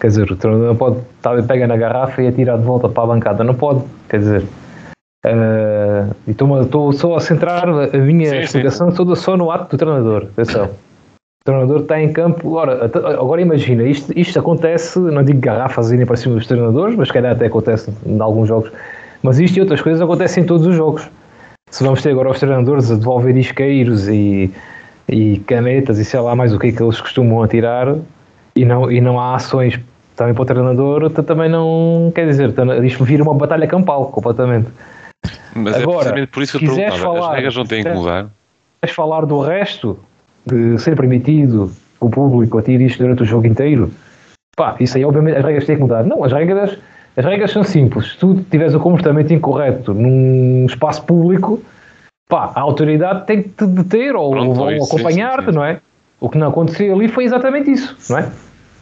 Quer dizer, o treinador não pode, tá, pega na garrafa e atira de volta para a bancada, não pode, quer dizer. eh, e estou- só a centrar a minha Sim, sim. explicação toda só no ato do treinador. Atenção. O treinador está em campo. Ora, agora imagina, isto, isto acontece, não digo garrafas irem para cima dos treinadores, mas se calhar até acontece em alguns jogos. Mas isto e outras coisas acontecem em todos os jogos. Se vamos ter agora os treinadores a devolver isqueiros e, e canetas e sei lá mais o que é que eles costumam atirar e não, e não há ações também para o treinador, t- também não quer dizer, t- isto vira uma batalha campal completamente. Mas é Agora, precisamente por isso que eu perguntava. As falar- regras não têm que mudar. Queres falar do resto de ser permitido o público atire isto durante o jogo inteiro? Pá, isso aí obviamente as regras têm que mudar. Não, as regras, as regras são simples. Se tu tiveres o comportamento incorreto num espaço público, pá, a autoridade tem que te deter ou, Pronto, acompanhar-te, não é? O que não aconteceu ali foi exatamente isso, não é?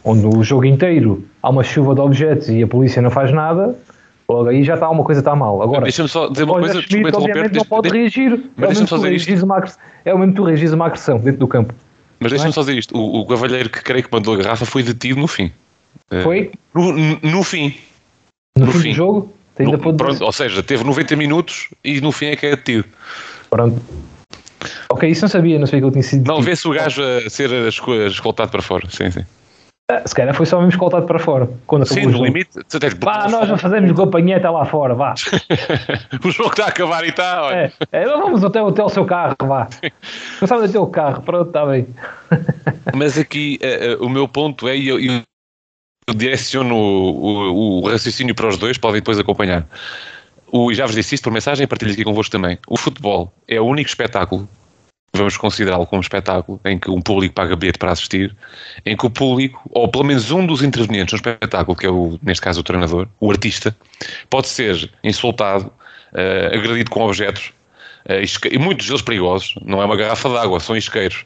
Onde o jogo inteiro há uma chuva de objetos e a polícia não faz nada, logo aí já está uma coisa está mal. Agora, Deixa-me só dizer uma coisa, desculpa obviamente, interromper. não pode reagir. mas é, deixa-me só dizer isto. uma é o mesmo que tu reagires uma agressão dentro do campo. Mas deixa-me é? só dizer isto. O, o cavalheiro que creio que mandou a garrafa foi detido no fim. Eh, Foi No, no- no fim. No, no fim, fim. do jogo, No- pronto, ou seja, teve 90 minutos e no fim é que é detido. Pronto. Ok, isso não sabia, não sabia que eu tinha sido. Não, vê-se o gajo a ser esco- escoltado para fora. Sim, sim. Ah, Se calhar foi só mesmo escoltado para fora. Quando Sim, no jogo. limite. Vá, nós não fazemos companheta lá fora, vá. *laughs* o jogo está a acabar e está. olha. É, é, vamos até, até o seu carro, vá. Não sabe até o carro, pronto, está bem. Mas aqui eh, eh, o meu ponto é, e eu, eu direciono o, o- o raciocínio para os dois, podem depois acompanhar. O, já vos disse isto por mensagem e partilho aqui convosco também. O futebol é o único espetáculo, vamos considerá-lo como espetáculo, em que um público paga bilhete para assistir, em que o público, ou pelo menos um dos intervenientes no espetáculo, que é o, neste caso o treinador, o artista, pode ser insultado, eh, agredido com objetos, isque- e muitos deles perigosos, não é uma garrafa de água, são isqueiros.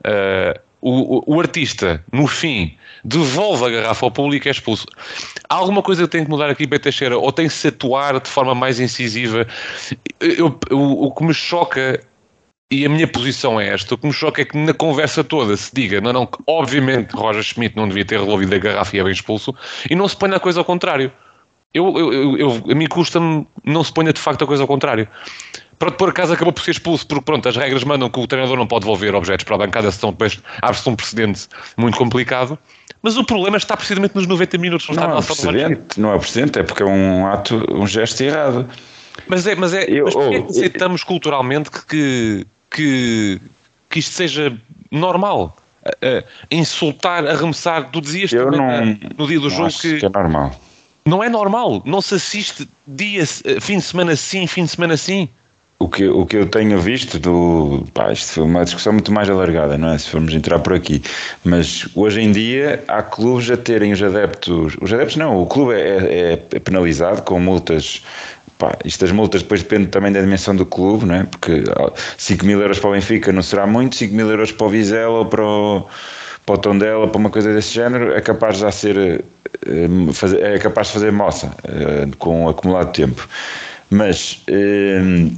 Uh, o, o- o artista, no fim, devolve a garrafa ao público e é expulso. Há alguma coisa que tem que mudar aqui, Teixeira? Ou tem que se atuar de forma mais incisiva? Eu- eu- o, que me choca, e a minha posição é esta, o que me choca é que na conversa toda se diga, não, não, obviamente Roger Schmidt não devia ter resolvido a garrafa e é bem expulso, e não se ponha a coisa ao contrário. Eu, eu- eu- a mim custa-me não se ponha de facto a coisa ao contrário. Pronto, por acaso acabou por ser expulso, porque pronto, as regras mandam que o treinador não pode devolver objetos para a bancada, senão depois abre-se um precedente muito complicado. Mas o problema está precisamente nos 90 minutos, não está Não é na precedente, não é precedente, é porque é um ato, um gesto errado. Mas é, mas é, Eu- mas porquê é que oh, aceitamos culturalmente que, que, que isto seja normal? A- a insultar, arremessar, tu dizias Eu também, não- eh, no dia do Não jogo acho que que é normal. não é normal, não se assiste dia, eh, fim de semana sim, fim de semana sim. O que, o que eu tenho visto do. Pá, isto foi uma discussão muito mais alargada, não é? Se formos entrar por aqui. Mas hoje em dia há clubes a terem os adeptos. Os adeptos não, o clube é, é- é penalizado com multas. Pá, isto das multas depois depende também da dimensão do clube, não é? Porque ah, 5 mil euros para o Benfica não será muito, 5 mil euros para o Vizela ou para o, para o Tondela, para uma coisa desse género, é capaz de já ser. eh, é capaz de fazer moça eh, com o acumulado tempo. Mas. eh,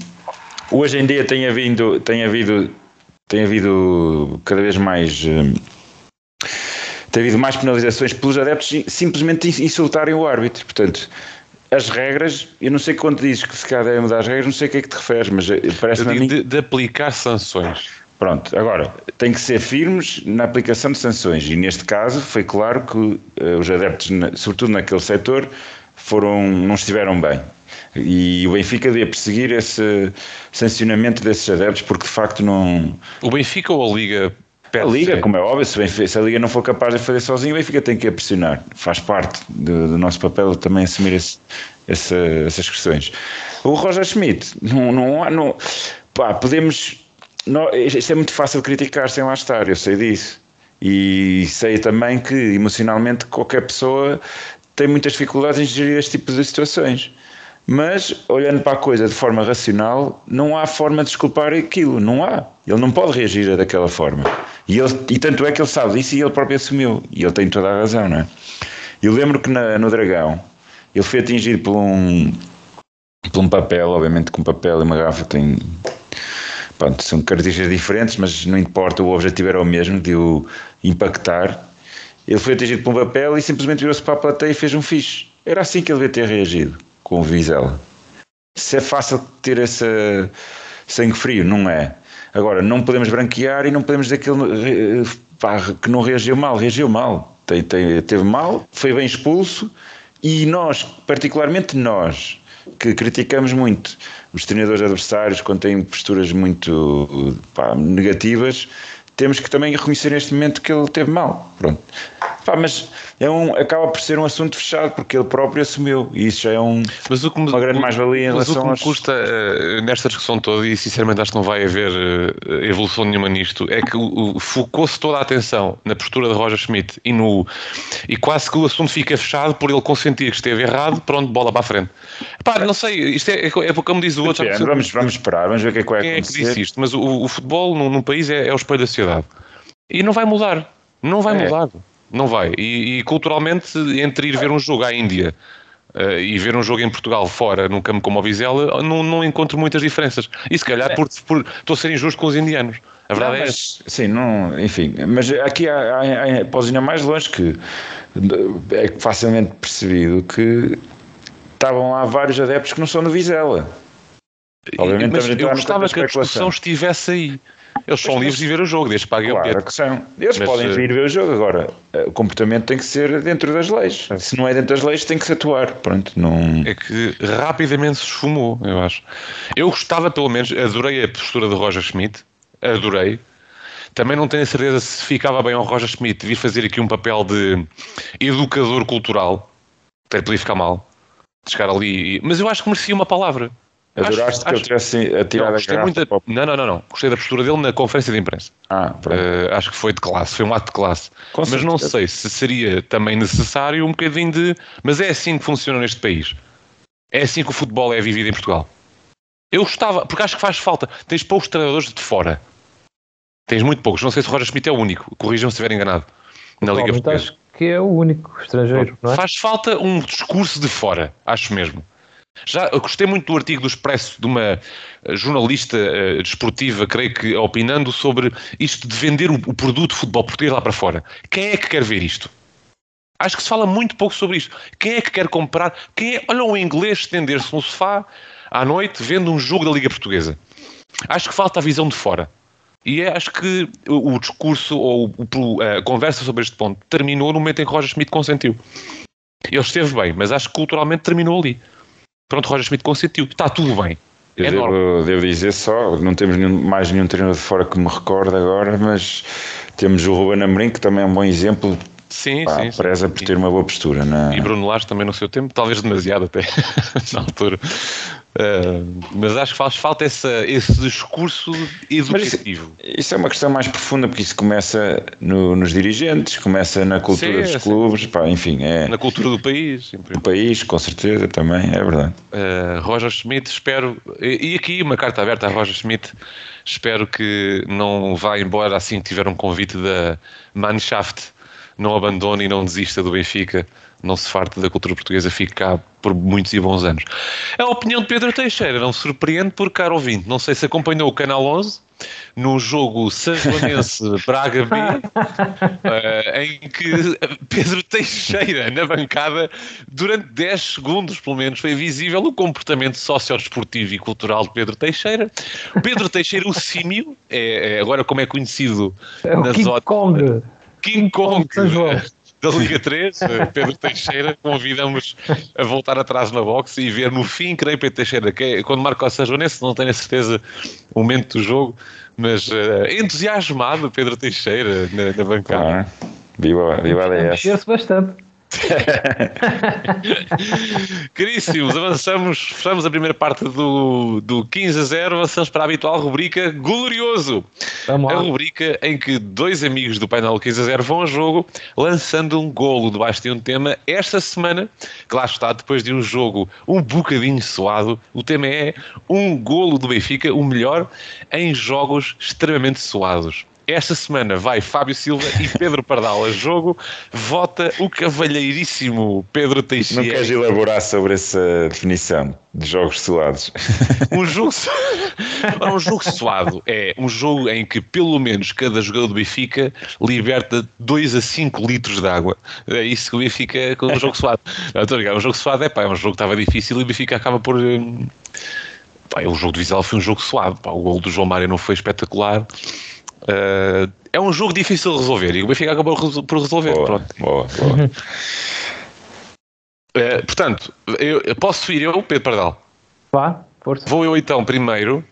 Hoje em dia tem havido, tem havido, tem havido cada vez mais. hum, Tem havido mais penalizações pelos adeptos simplesmente ins- insultarem o árbitro. Portanto, as regras, eu não sei quando dizes que se calhar devem mudar as regras, não sei a que é que te referes, mas eh, parece-me digo mim. de, de aplicar sanções. Pronto, agora, tem que ser firmes na aplicação de sanções e neste caso foi claro que eh, os adeptos, sobretudo naquele setor, foram, não estiveram bem. E o Benfica devia perseguir esse sancionamento desses adeptos porque de facto não. O Benfica ou a Liga A Liga, como é óbvio, se, Benfica- se a Liga não for capaz de fazer sozinho, o Benfica tem que a pressionar. Faz parte do, do nosso papel também assumir esse- essa- essas questões. O Roger Schmidt, não, não, há- não, pá, podemos. Não, isto é muito fácil criticar sem lá estar, eu sei disso. E sei também que emocionalmente qualquer pessoa tem muitas dificuldades em gerir este tipo de situações. Mas, olhando para a coisa de forma racional, não há forma de desculpar aquilo, não há. Ele não pode reagir daquela forma. E, ele, e tanto é que ele sabe disso e ele próprio assumiu. E ele tem toda a razão, não é? Eu lembro que na, no Dragão, ele foi atingido por um, por um papel, obviamente que um papel e uma garrafa têm pronto, são características diferentes, mas não importa, o objetivo era o mesmo, de o impactar. Ele foi atingido por um papel e simplesmente virou-se para a plateia e fez um fixe. Era assim que ele devia ter reagido com o Vizela. Se é fácil ter esse sangue frio, não é. Agora, não podemos branquear e não podemos dizer que ele pá, que não reagiu mal, reagiu mal. Tem, tem, teve mal, foi bem expulso e nós, particularmente nós, que criticamos muito os treinadores adversários quando têm posturas muito pá, negativas, temos que também reconhecer neste momento que ele teve mal. Pronto. Pá, mas é um, acaba por ser um assunto fechado porque ele próprio assumiu e isso já é um, mas o que me, uma grande mais-valia em mas relação o que me aos... custa uh, nesta discussão toda, e sinceramente acho que não vai haver uh, evolução nenhuma nisto, é que focou-se toda a atenção na postura de Roger Schmidt e, no, e quase que o assunto fica fechado por ele consentir que esteve errado, pronto, bola para a frente. Pá, não sei, isto é, é, é como diz o outro. Vamos, vamos esperar, vamos ver o que é que vai Quem acontecer. é que disse isto? Mas o, o futebol num, num país é, é, o espelho da sociedade. E não vai mudar. Não vai É. mudar. Não vai. E, e, culturalmente, entre ir ver um jogo à Índia uh, e ver um jogo em Portugal fora, num campo como o Vizela, não, não encontro muitas diferenças. E se calhar por, por, estou a ser injusto com os indianos. A verdade Não, é mas, Sim, não, enfim, mas aqui há, há, há, podes ir mais longe que é facilmente percebido que estavam lá vários adeptos que não são do Vizela. Obviamente, mas eu gostava que a discussão estivesse aí. Eles são livres de ver o jogo, desde que paguem claro o bilhete. que são. Eles Mas, podem eh, vir ver o jogo agora. eh, O comportamento tem que ser dentro das leis. Se não é dentro das leis, tem que se atuar. Pronto, não. É que rapidamente se esfumou, eu acho. Eu gostava, pelo menos, adorei a postura de Roger Schmidt, adorei. Também não tenho a certeza se ficava bem ao Roger Schmidt vir fazer aqui um papel de educador cultural. Até podia ficar mal. De chegar ali. Mas eu acho que merecia uma palavra. Adoraste que ele tivesse atirado não, a garrafa muito da- não, não, não, não. Gostei da postura dele na conferência de imprensa. Ah. Uh, acho que foi de classe, foi um ato de classe. Com mas não certeza. sei se seria também necessário um bocadinho de. Mas é assim que funciona neste país. É assim que o futebol é vivido em Portugal. Eu gostava, porque acho que faz falta. Tens poucos treinadores de fora. Tens muito poucos. Não sei se o Roger Schmidt é o único. Corrijam se estiver enganado. Na Liga Portuguesa. acho que é o único estrangeiro, não é? Faz falta um discurso de fora, acho mesmo. Já gostei muito do artigo do Expresso de uma eh, jornalista eh, desportiva, creio que opinando sobre isto de vender o, o produto futebol português lá para fora. Quem é que quer ver isto? Acho que se fala muito pouco sobre isto. Quem é que quer comprar? Quem é? Olha um inglês estender-se no sofá à noite vendo um jogo da Liga Portuguesa. Acho que falta a visão de fora. E é, acho que o, discurso ou a conversa sobre este ponto terminou no momento em que Roger Schmidt consentiu. Ele esteve bem, mas acho que culturalmente terminou ali. Pronto, Roger Schmidt consentiu. Está tudo bem. Eu É devo, devo dizer só, não temos nenhum- mais nenhum treinador de fora que me recorde agora, mas temos o Ruben Amorim, que também é um bom exemplo, Sim, pá, sim, sim. preza por ter uma boa postura. Na... E Bruno Lage também no seu tempo, talvez demasiado até *laughs* na altura. Uh, mas acho que faz falta essa, esse discurso educativo. Isso é uma questão mais profunda, porque isso começa no- nos dirigentes, começa na cultura Sim, dos sim. clubes, pá, enfim, é Na cultura do país. no país, com certeza, também, é verdade. Uh, Roger Schmidt, espero. E e aqui uma carta aberta a Roger Schmidt. Espero que não vá embora assim que tiver um convite da Mannschaft. Não abandone e não desista do Benfica. Não se farte da cultura portuguesa, fique cá por muitos e bons anos. A opinião de Pedro Teixeira não surpreende, porque, caro ouvinte, não sei se acompanhou o Canal 11 no jogo Sanjoanense *laughs* Braga B, eh, em que Pedro Teixeira, na bancada, durante 10 segundos, pelo menos, foi visível o comportamento sociodesportivo e cultural de Pedro Teixeira. Pedro Teixeira, o símio, é, é agora como é conhecido É o na King Kong. King Kong São João. Da Liga 3, eh, Pedro Teixeira, convidamos a voltar atrás na boxe e ver no fim, creio, Pedro Teixeira, que é, quando marca o Sajonense, não tenho a certeza o momento do jogo, mas eh, entusiasmado Pedro Teixeira na, na bancada. Claro. Viva, viva a DS. Bastante. *laughs* Caríssimos, avançamos, fechamos a primeira parte do, do 15 a 0, avançamos para a habitual rubrica Glorioso. Vamos A lá. rubrica em que dois amigos do painel 15 a 0 vão a jogo lançando um golo debaixo de um tema. Esta semana, que lá está, depois de um jogo um bocadinho suado, o tema é um golo do Benfica, o melhor em jogos extremamente suados. Esta semana vai Fábio Silva e Pedro Pardal a jogo. Vota o cavalheiríssimo Pedro Não Teixeira. queres elaborar sobre essa definição de jogos suados? Um jogo, *laughs* Ora, um jogo suado é um jogo em que pelo menos cada jogador do Benfica liberta 2 a 5 litros de água. É isso que o Benfica com um jogo suado. Não, estou a brincar, um jogo suado é pá, é um jogo que estava difícil e o Benfica acaba por. hum, Pá, o jogo de Vizela foi um jogo suado. Pá, o gol do João Mário não foi espetacular. Ah, é um jogo difícil de resolver e o Benfica acabou por resolver. Boa, Pronto. boa, boa. Ah, *laughs* portanto, eu, posso ir eu, Pedro Pardal. Vá, força. Vou eu então primeiro.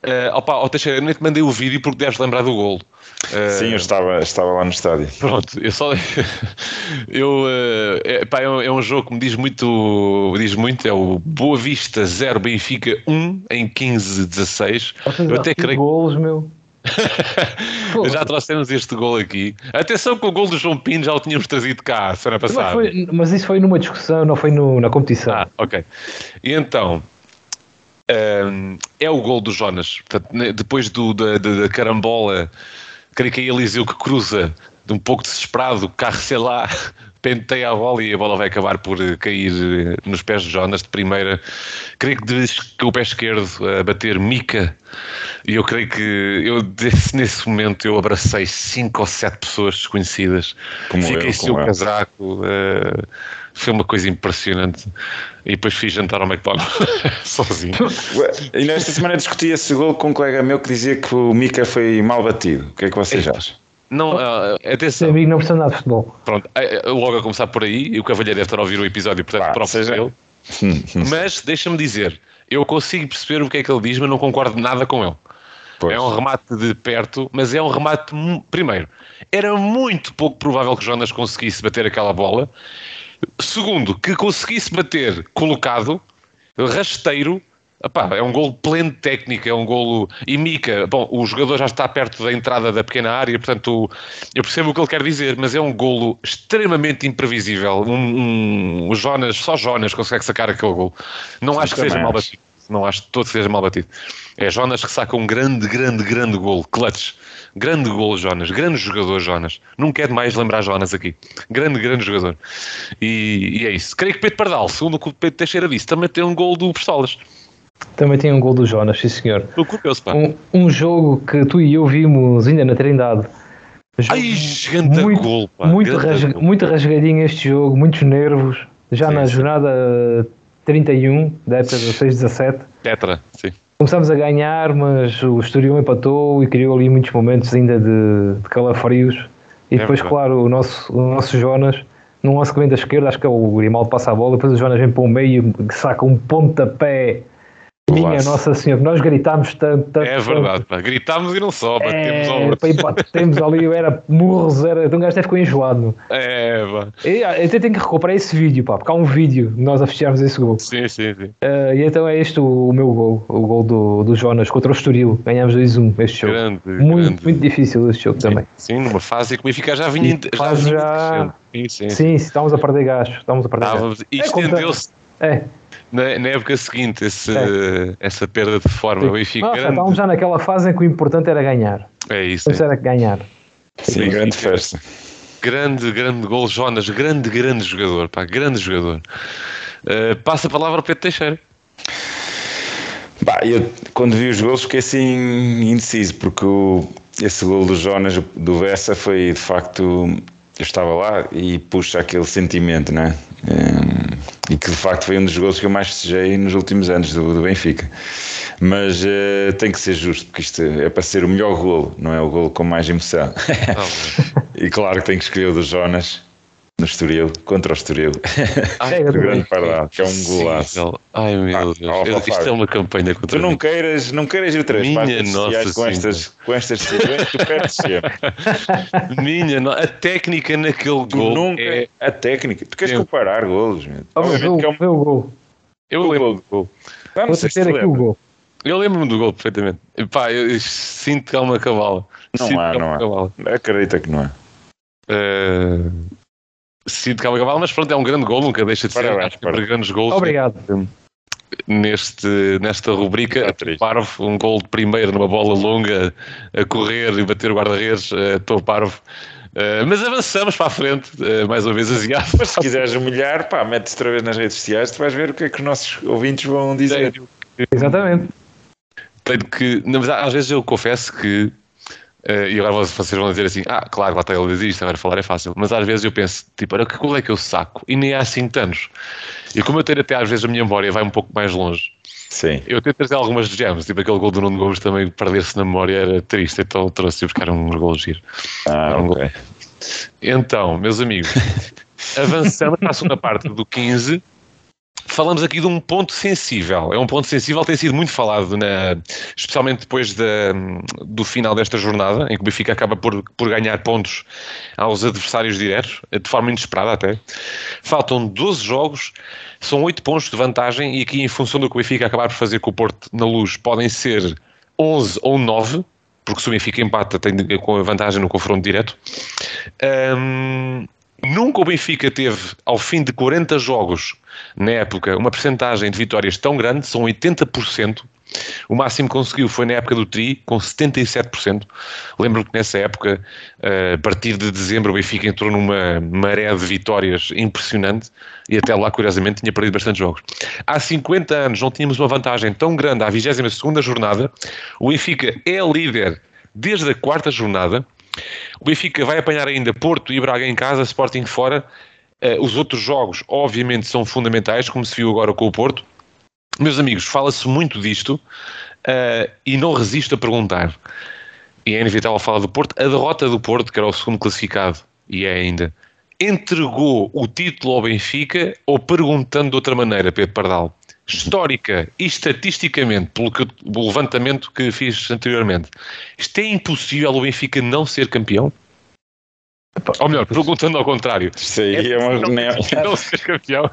Uh, opa, ó Teixeira, eu nem te mandei o vídeo porque deves lembrar do golo. Uh, Sim, eu estava, estava lá no estádio. Pronto, eu só. *laughs* eu, uh, é, pá, é, um, é um jogo que me diz muito. Diz muito é o Boa Vista 0 Benfica 1 em 15-16. Eu até creio Golos, meu. Já trouxemos este gol aqui. Atenção que o gol do João Pino já o tínhamos trazido cá a semana Mas, passada. foi- mas isso foi numa discussão, não foi no- na competição. Ah, ok. E então, hum, é o gol do Jonas. Portanto, ne- depois do, da, da- da carambola, creio que é Eliseu que cruza, de um pouco desesperado, o carro, sei lá, penteia a bola e a bola vai acabar por eh, cair eh, nos pés de Jonas de primeira. Creio que desde que o pé esquerdo a bater Mica, e eu creio que eu desse, nesse momento eu abracei cinco ou sete pessoas desconhecidas. Como Fiquei eu, sem o casaco. eh, foi uma coisa impressionante. E depois fiz jantar ao McDonald's *laughs* sozinho. E nesta semana discuti esse gol com um colega meu que dizia que o Mica foi mal batido. O que é que vocês acham? Não, ah, Seu atenção, amigo não precisa nada de futebol. pronto, ah, ah, logo a começar por aí, e o Cavalheiro deve estar a ouvir o episódio, portanto, Pá, próprio seja- ele. *laughs* Mas deixa-me dizer, eu consigo perceber o que é que ele diz, mas não concordo nada com ele. Pois. É um remate de perto, mas é um remate. Primeiro, era muito pouco provável que Jonas conseguisse bater aquela bola. Segundo, que conseguisse bater colocado, rasteiro. Epá, é um golo pleno de técnica, é um golo. E Mica, bom, o jogador já está perto da entrada da pequena área, portanto, eu percebo o que ele quer dizer, mas é um golo extremamente imprevisível. Um, um- o Jonas, só Jonas consegue sacar aquele golo. Não Sim, acho que seja mal batido. Não acho todo que seja mal batido. É Jonas que saca um grande, grande, grande golo. Clutch. Grande golo, Jonas. Grande jogador, Jonas. Não quero mais lembrar Jonas aqui. Grande, grande jogador. E, e é isso. Creio que Pedro Pardal, segundo o que o Pedro Teixeira disse, também tem um golo do Pistolas. Também tem um gol do Jonas, sim senhor. Pá. Um, um jogo que tu e eu vimos ainda na Trindade. Jogo Ai, grande muito, golo, pá. muito, rasga- golo. muito rasgadinho este jogo, muitos nervos. Já Sim, na sim. jornada 31, da época 16-17. Tetra, sim. Começámos a ganhar, mas o Estoril empatou e criou ali muitos momentos ainda de, de calafrios. E É depois, verdade. claro, o nosso, o nosso Jonas, num lance que vem da esquerda, acho que é o Grimaldo passa a bola, depois o Jonas vem para o meio, saca um pontapé. Minha. Nossa Senhora, nós gritámos tanto, tanto. É verdade, pá. Gritámos e não só, batemos ao É, pá, e batemos ali, era murros, era. Então o gajo até ficou enjoado. É, pá. E, ah, Eu até tenho que recuperar esse vídeo, pá, porque há um vídeo de nós a fecharmos esse gol. Sim, sim, sim. Ah, e então é este o, o meu gol, o gol do, do Jonas contra o Estoril. Ganhámos 2-1 este jogo. Grande, muito, grande. muito difícil este jogo também. Sim, numa fase que o Benfica já vinha. E Já vinha já- crescendo. Sim, sim. Sim, estávamos a perder gás. Estávamos a perder gás. Estávamos- E É, estendeu-se É, na, na época seguinte esse, É. essa perda de forma. O Benfica Nossa, grande. estávamos já naquela fase em que o importante era ganhar. É isso. É. era ganhar. Sim, grande festa. Grande, grande gol, Jonas. Grande, grande jogador. Pá, grande jogador. Uh, passa a palavra ao Pedro Teixeira. Bah, eu quando vi os gols fiquei assim indeciso, porque o- esse gol do Jonas do Bessa foi de facto. Eu estava lá e puxa aquele sentimento, né? Hum, e que de facto foi um dos gols que eu mais festejei nos últimos anos do, do Benfica. Mas eh, tem que ser justo, porque isto é para ser o melhor golo, não é o golo com mais emoção. *laughs* Bem. e claro que tem que escolher o do Jonas. No Estoril, contra o Estoril. *laughs* Do também. grande Pardal, que é um golaço. Ai meu Ah, Deus. ó, ó, Isto é uma campanha contra Tu não mim. queiras, não queiras ir vez Minha Nossa com estas, com estas decisões, tu perdes sempre. *laughs* Minha, no- a técnica naquele Tu gol nunca, é. a técnica, tu queres Eu- comparar golos, meu. Oh, Obviamente que é o- um o gol. Eu o lembro gol. do gol. Ah, não Vou sei se aqui o lembra. gol. Eu lembro-me do gol perfeitamente. E Pá, eu, eu sinto que há uma cabala. Não sinto há, que não há. Acredita que não é. Eh, sinto que há uma cabala, mas pronto, é um grande gol, nunca deixa de ser. Parabéns, Acho que parabéns. para grandes gols Obrigado. neste, nesta rubrica. Triste. Parvo, um gol de primeiro numa bola longa a correr e bater o guarda-redes. eh, Estou parvo. Eh, mas avançamos para a frente, eh, mais uma vez asiado. Mas se quiseres humilhar, pá, metes outra vez nas redes sociais, tu vais ver o que é que os nossos ouvintes vão dizer. Exatamente. Tenho que, na verdade, às vezes eu confesso que, eh, e agora vocês vão dizer assim, ah, claro, lá está ele diz isto, agora falar é fácil, mas às vezes eu penso, tipo, olha, que gol é que eu saco? E nem há assim tantos. E como eu tenho até às vezes a minha memória vai um pouco mais longe, Sim. eu tento trazer algumas gems, tipo aquele gol do Nuno Gomes também perder-se na memória era triste, então trouxe buscar uns gols giros. Ah, um ok. Então, meus amigos, *laughs* avançando para a segunda parte do 15, falamos aqui de um ponto sensível. É um ponto sensível, tem sido muito falado, na, especialmente depois do final desta jornada, em que o Benfica acaba por, por ganhar pontos aos adversários diretos, de forma inesperada até. Faltam 12 jogos, são 8 pontos de vantagem, e aqui, em função do que o Benfica acabar por fazer com o Porto na luz, podem ser 11 ou 9. Porque se o Benfica empata, tem com a vantagem no confronto direto. Hum, nunca o Benfica teve, ao fim de 40 jogos, na época, uma percentagem de vitórias tão grande, são 80%. O máximo que conseguiu foi na época do Tri, com 77%. Lembro que nessa época, eh, a partir de dezembro, o Benfica entrou numa maré de vitórias impressionante e até lá, curiosamente, tinha perdido bastante jogos. Há 50 anos não tínhamos uma vantagem tão grande à 22ª jornada. O Benfica é líder desde a quarta jornada. O Benfica vai apanhar ainda Porto e Braga em casa, Sporting fora. Eh, os outros jogos, obviamente, são fundamentais, como se viu agora com o Porto. Meus amigos, fala-se muito disto eh, e não resisto a perguntar. E é inevitável falar do Porto. A derrota do Porto, que era o segundo classificado, e é ainda, entregou o título ao Benfica ou perguntando de outra maneira, Pedro Pardal? Histórica e estatisticamente, pelo, que, pelo levantamento que fiz anteriormente, isto é impossível o Benfica não ser campeão? Ou melhor, perguntando ao contrário, Isso aí é, uma reunião. não ser campeão?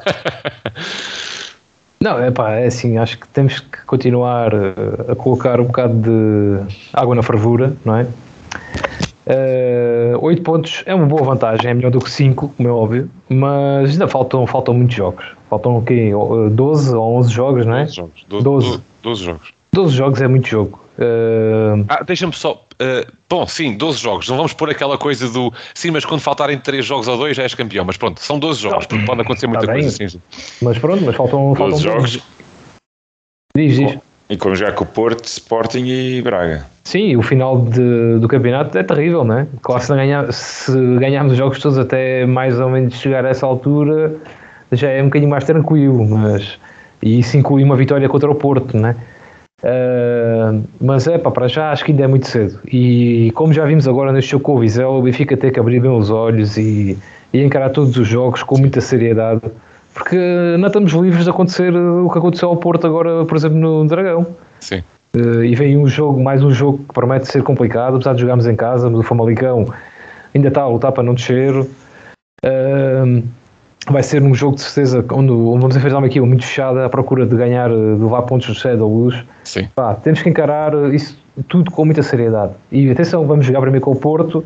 Não, é pá, é assim, acho que temos que continuar eh, a colocar um bocado de água na fervura, não é? Eh, Oito pontos é uma boa vantagem, é melhor do que 5, como é óbvio, mas ainda faltam, faltam muitos jogos. Faltam o quê? O- 12 ou 11 jogos, não é? 12 jogos. 12, 12. 12, 12 jogos. 12 jogos é muito jogo. Eh, Ah, deixa-me só. uh, bom, sim, 12 jogos. Não vamos pôr aquela coisa do. Sim, mas quando faltarem 3 jogos ou 2 já és campeão. Mas pronto, são 12 jogos, porque pode acontecer muita Tá coisa assim. mas pronto, mas faltam, faltam 12 jogos. Diz, diz. E como já com o Porto, Sporting e Braga. Sim, o final de- do campeonato é terrível, não é? Claro, se, não ganhar, se ganharmos os jogos todos até mais ou menos chegar a essa altura, já é um bocadinho mais tranquilo, mas e isso inclui uma vitória contra o Porto, não é? Ah, mas é pá, para já acho que ainda é muito cedo. E como já vimos agora neste jogo com o Vizela, o Benfica tem que abrir bem os olhos e, e encarar todos os jogos com muita seriedade, porque não estamos livres de acontecer o que aconteceu ao Porto agora, por exemplo, no Dragão. Sim. Uh, e vem um jogo, mais um jogo que promete ser complicado, apesar de jogarmos em casa, mas o Famalicão ainda está a lutar para não descer. Uh, vai ser um jogo de certeza onde, onde vamos enfrentar uma equipa muito fechada à procura de ganhar, uh, de levar pontos do céu da luz. Sim. Pá, temos que encarar isso tudo com muita seriedade. E atenção, vamos jogar primeiro com o Porto,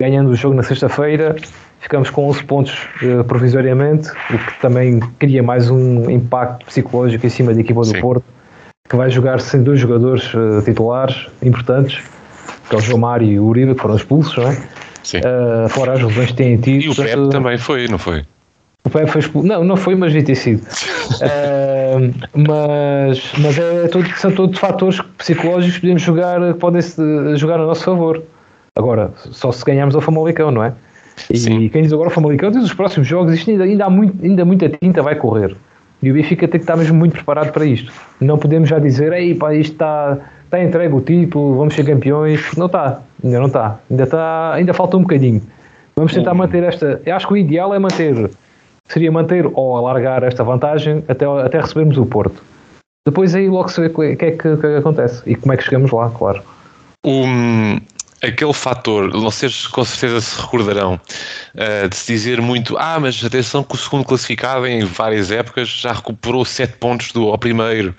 ganhando o jogo na sexta-feira. Ficamos com 11 pontos uh, provisoriamente, o que também cria mais um impacto psicológico em cima da equipa do Sim. Porto que vai jogar sem dois jogadores eh, titulares importantes, que é o João Mário e o Uribe, que foram expulsos, não é? Sim. Eh, fora as lesões que têm tido. E o portanto, Pepe também foi, não foi? O Pepe foi expulso. Não, não foi, mas devia ter sido. *laughs* Eh, mas mas é tudo, são todos fatores psicológicos que podemos jogar, que podem jogar a nosso favor. Agora, só se ganharmos ao Famalicão, não é? E Sim. quem diz agora o Famalicão diz os próximos jogos, isto ainda, ainda, há muito, ainda muita tinta vai correr. E o Benfica tem que estar mesmo muito preparado para isto. Não podemos já dizer, ei pá, isto está, está entregue o título, vamos ser campeões, não está, ainda não está. Ainda, está, ainda falta um bocadinho. Vamos tentar manter esta. Eu acho que o ideal é manter. Seria manter ou alargar esta vantagem até, até recebermos o Porto. Depois aí logo se vê o que é que, que, acontece e como é que chegamos lá, claro. Um, aquele fator, vocês com certeza se recordarão uh, de se dizer muito, ah, mas atenção que o segundo classificado em várias épocas já recuperou 7 pontos do ao primeiro.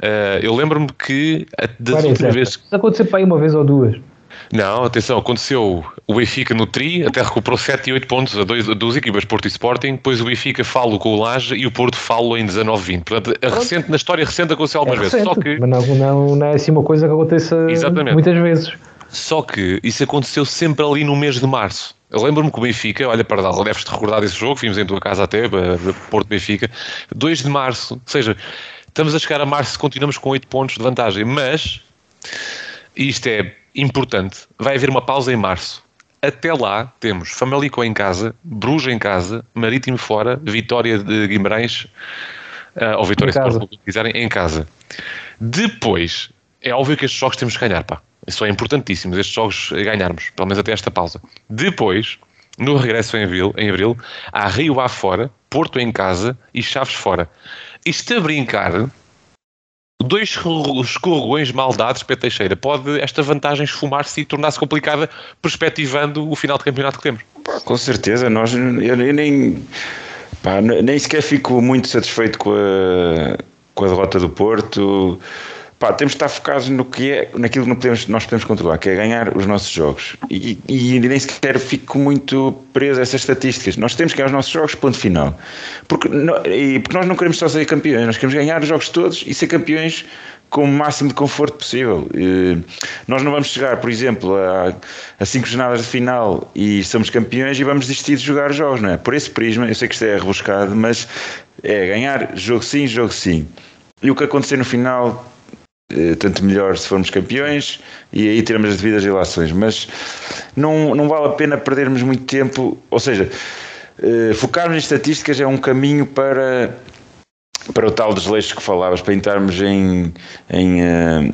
Uh, eu lembro-me que das últimas vezes. Isso aconteceu para aí uma vez ou duas. Não, atenção, aconteceu o Benfica no Tri, até recuperou 7 e 8 pontos a, dois, a duas equipas, Porto e Sporting, depois o Benfica falo com o Laje e o Porto falo em 19-20. Portanto, a recente, na história recente aconteceu algumas é vezes. Só que... Mas não, não, não, é assim uma coisa que aconteça Exatamente. muitas vezes. Só que isso aconteceu sempre ali no mês de março. Eu lembro-me que o Benfica, olha para lá, deves-te recordar desse jogo, vimos em tua casa até, Porto Benfica, 2 de março, ou seja, estamos a chegar a março continuamos com 8 pontos de vantagem, mas isto é importante, vai haver uma pausa em março. Até lá temos Famalicão em casa, Bruges em casa, Marítimo fora, Vitória de Guimarães, uh, ou Vitória se quiserem, em casa. Depois, é óbvio que estes jogos temos que ganhar, pá. Isso é importantíssimo, estes jogos ganharmos, pelo menos até esta pausa. Depois, no regresso em abril, em abril há Rio A fora, Porto em casa e Chaves fora. Isto a brincar, dois escorregões mal dados para Teixeira. Pode esta vantagem esfumar-se e tornar-se complicada, perspectivando o final de campeonato que temos? Com certeza, nós eu nem, pá, nem sequer fico muito satisfeito com a, com a derrota do Porto pá, temos de estar focados no que é, naquilo que podemos, nós podemos controlar, que é ganhar os nossos jogos. E, e nem sequer fico muito preso a essas estatísticas. Nós temos que ganhar os nossos jogos, ponto final. Porque, e, porque nós não queremos só ser campeões, nós queremos ganhar os jogos todos e ser campeões com o máximo de conforto possível. E, nós não vamos chegar, por exemplo, a, a cinco jornadas de final e somos campeões e vamos desistir de jogar os jogos, não é? Por esse prisma, eu sei que isto é rebuscado, mas é ganhar jogo sim, jogo sim. E o que acontecer no final tanto melhor se formos campeões e aí teremos as devidas relações, mas não, não vale a pena perdermos muito tempo, ou seja, eh, focarmos em estatísticas é um caminho para, para o tal desleixo que falavas, para entrarmos em, em, eh,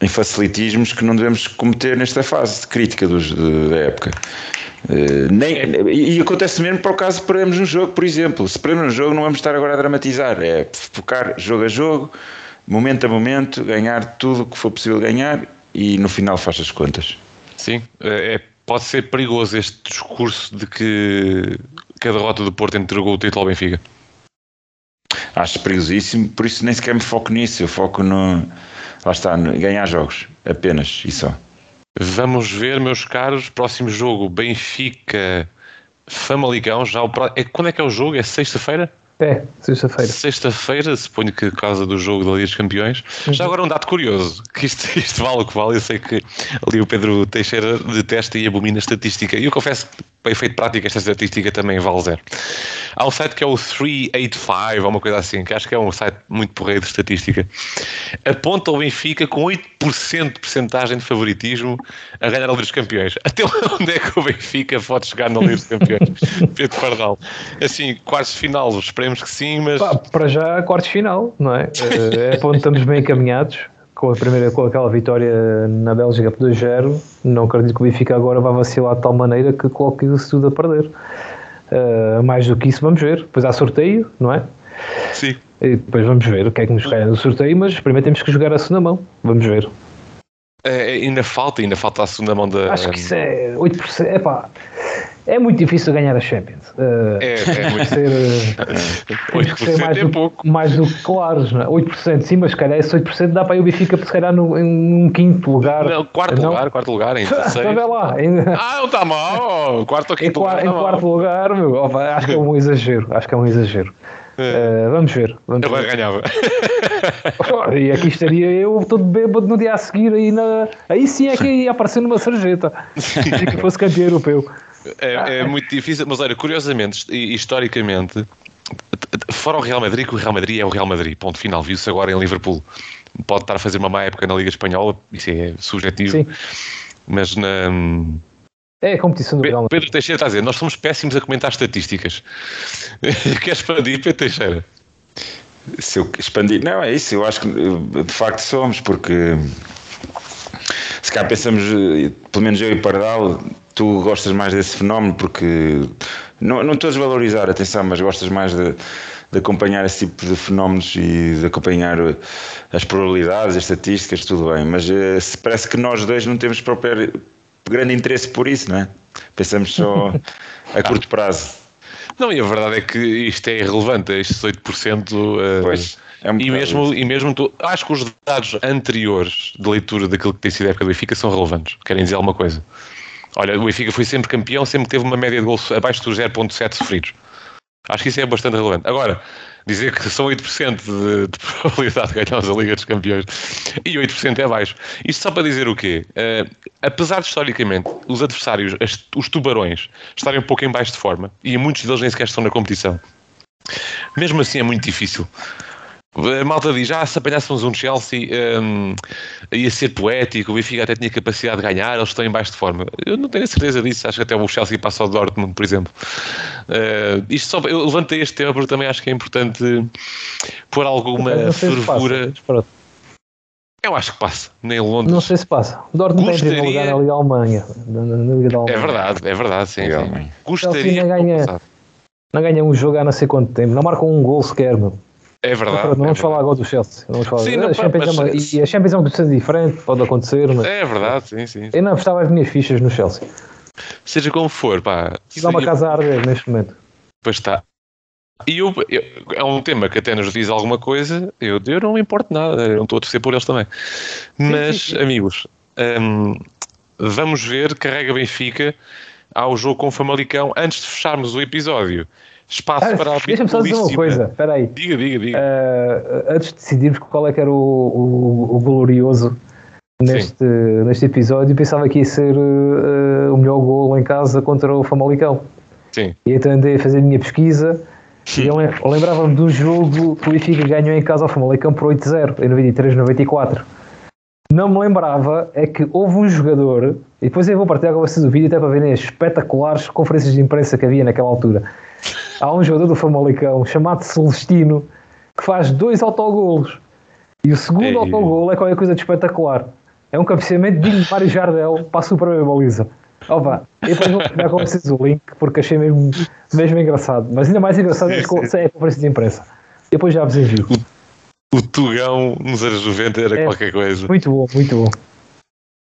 em facilitismos que não devemos cometer nesta fase de crítica dos, de, da época. Uh, nem, e acontece mesmo para o caso de perdermos um jogo, por exemplo. Se perdemos um jogo, não vamos estar agora a dramatizar, é focar jogo a jogo, momento a momento, ganhar tudo o que for possível ganhar e no final faz as contas. Sim, é, é, pode ser perigoso este discurso de que, que a derrota do Porto entregou o título ao Benfica. Acho perigosíssimo, por isso nem sequer me foco nisso, eu foco no. Lá está, no, ganhar jogos, apenas e só. Vamos ver, meus caros, próximo jogo, Benfica Famalicão. Já o, é, quando é que é o jogo? É sexta-feira? É, sexta-feira. Sexta-feira, suponho que por causa do jogo da Liga dos Campeões. Uhum. Já agora um dado curioso, que isto, isto vale o que vale, eu sei que ali o Pedro Teixeira detesta e abomina a estatística. E eu confesso que, para efeito prático, esta estatística também vale zero. Há um site que é o 385, ou uma coisa assim, que acho que é um site muito porreiro de estatística. Aponta o Benfica com 8% de percentagem de favoritismo a ganhar a Liga dos Campeões. *laughs* Até onde é que o Benfica pode chegar na Liga dos Campeões? *laughs* Pedro Pardal. Assim, quartos de final, esperemos que sim, mas. Pá, para já, quartos de final, não é? *laughs* É onde estamos bem encaminhados. Com a primeira, com aquela vitória na Bélgica por 2-0, não acredito que o Benfica agora vá vacilar de tal maneira que coloque isso tudo a perder. Uh, mais do que isso, vamos ver. Depois há sorteio, não é? Sim. E depois vamos ver o que é que nos ganha no sorteio, mas primeiro temos que jogar a segunda mão. Vamos ver. É, ainda falta, ainda falta a segunda mão da. Acho que isso é 8%. É pá. É muito difícil ganhar a Champions. Uh, é, é muito. Ser, uh, 8% ser mais, é do, pouco. mais do que claros, não é? 8% sim, mas se calhar esse 8% dá para o Benfica se calhar no, em um quinto lugar. Não, quarto não? lugar, quarto lugar, em *laughs* terceiro. lá. Ah, não está mal. Quarto ou quinto em, lugar. Em tá quarto mal. lugar, meu, acho que é um exagero. Acho que é um exagero. Uh, vamos ver. Vamos eu ver. ganhava. *laughs* e aqui estaria eu todo bêbado no dia a seguir. Aí, na... aí sim é que ia aparecer numa sarjeta. *laughs* Se que fosse campeão europeu. É, é, muito difícil, mas olha, curiosamente, historicamente, fora o Real Madrid, que o Real Madrid é o Real Madrid, ponto final, viu-se agora em Liverpool. Pode estar a fazer uma má época na Liga Espanhola, isso é subjetivo, Sim. mas na. É a competição do Real Madrid. Pedro Teixeira está a dizer, nós somos péssimos a comentar estatísticas. *laughs* Queres expandir, Pedro Teixeira? Se eu expandir, não, é isso, eu acho que de facto somos, porque se cá pensamos, pelo menos eu e Pardal, tu gostas mais desse fenómeno porque não, não estou a desvalorizar, atenção, mas gostas mais de, de acompanhar esse tipo de fenómenos e de acompanhar as probabilidades, as estatísticas, tudo bem, mas eh, se parece que nós dois não temos próprio grande interesse por isso, não é? Pensamos só *laughs* a curto prazo. Não, e a verdade é que isto é irrelevante, estes 8%. Uh, Pois, é um e, mesmo, e mesmo tu, acho que os dados anteriores de leitura daquilo que tem sido a época do Benfica são relevantes. Querem dizer alguma coisa? Olha, o Benfica foi sempre campeão, sempre teve uma média de gols abaixo dos 0.7 sofridos. Acho que isso é bastante relevante. Agora, dizer que são 8% de, de probabilidade de ganharmos a Liga dos Campeões e 8% é baixo. Isto só para dizer o quê? Eh, apesar de, historicamente, os adversários, as- os tubarões, estarem um pouco em baixo de forma, e muitos deles nem sequer estão na competição, mesmo assim é muito difícil. A malta diz, ah, se apanhássemos um Chelsea hum, ia ser poético, o Benfica até tinha capacidade de ganhar, eles estão em baixo de forma. Eu não tenho a certeza disso, acho que até o Chelsea passa ao Dortmund, por exemplo. Uh, isto só, eu levantei este tema porque também acho que é importante pôr alguma Não passa, fervura. Eu acho que passa, nem em Londres. Não sei se passa. O Dortmund tem Gostaria- lugar na Liga Alemanha. Na, Liga da É Alemanha. verdade, é verdade, sim. Sim. Gostaria que ganha- não. Não ganha um jogo há não sei quanto tempo. Não marcam um gol sequer, meu. É verdade. não é vamos falar verdade. agora do Chelsea. Vamos falar. Sim, não, a Champions mas- é uma, e a Champions é uma competição diferente, pode acontecer, mas É verdade, sim, sim. eu não apostava as minhas fichas no Chelsea. Seja como for, pá. Dá uma casa a arder neste momento. Pois está. E eu, eu- é um tema que até nos diz alguma coisa, eu, eu não me importo nada, eu não estou a torcer por eles também. Mas, sim, sim. amigos, hum, vamos ver, carrega Benfica ao jogo com o Famalicão. Antes de fecharmos o episódio, espaço Ah, para a Deixa-me só dizer uma habitualíssima- coisa, espera aí. Diga, diga, diga. Ah, antes de decidirmos qual é que era o, o- o glorioso neste, neste episódio, pensava que ia ser ah, o melhor gol em casa contra o Famalicão. Sim. E então andei a fazer a minha pesquisa *laughs* e eu lem- lembrava-me do jogo que o Benfica ganhou em casa ao Famalicão por 8-0, em 93-94. Não me lembrava é que houve um jogador, e depois eu vou partilhar com vocês o vídeo até para verem as espetaculares conferências de imprensa que havia naquela altura. Há um jogador do Famalicão chamado Celestino que faz dois autogolos. E o segundo Ei. autogolo é qualquer coisa de espetacular. É um cabeceamento de Mário Jardel para a super baliza. Opa, eu depois vou pegar com vocês o link porque achei mesmo, mesmo engraçado. Mas ainda mais engraçado é, é a conferência de imprensa. Depois já vos envio. O Tugão nos anos 90 era É. qualquer coisa. Muito bom, muito bom.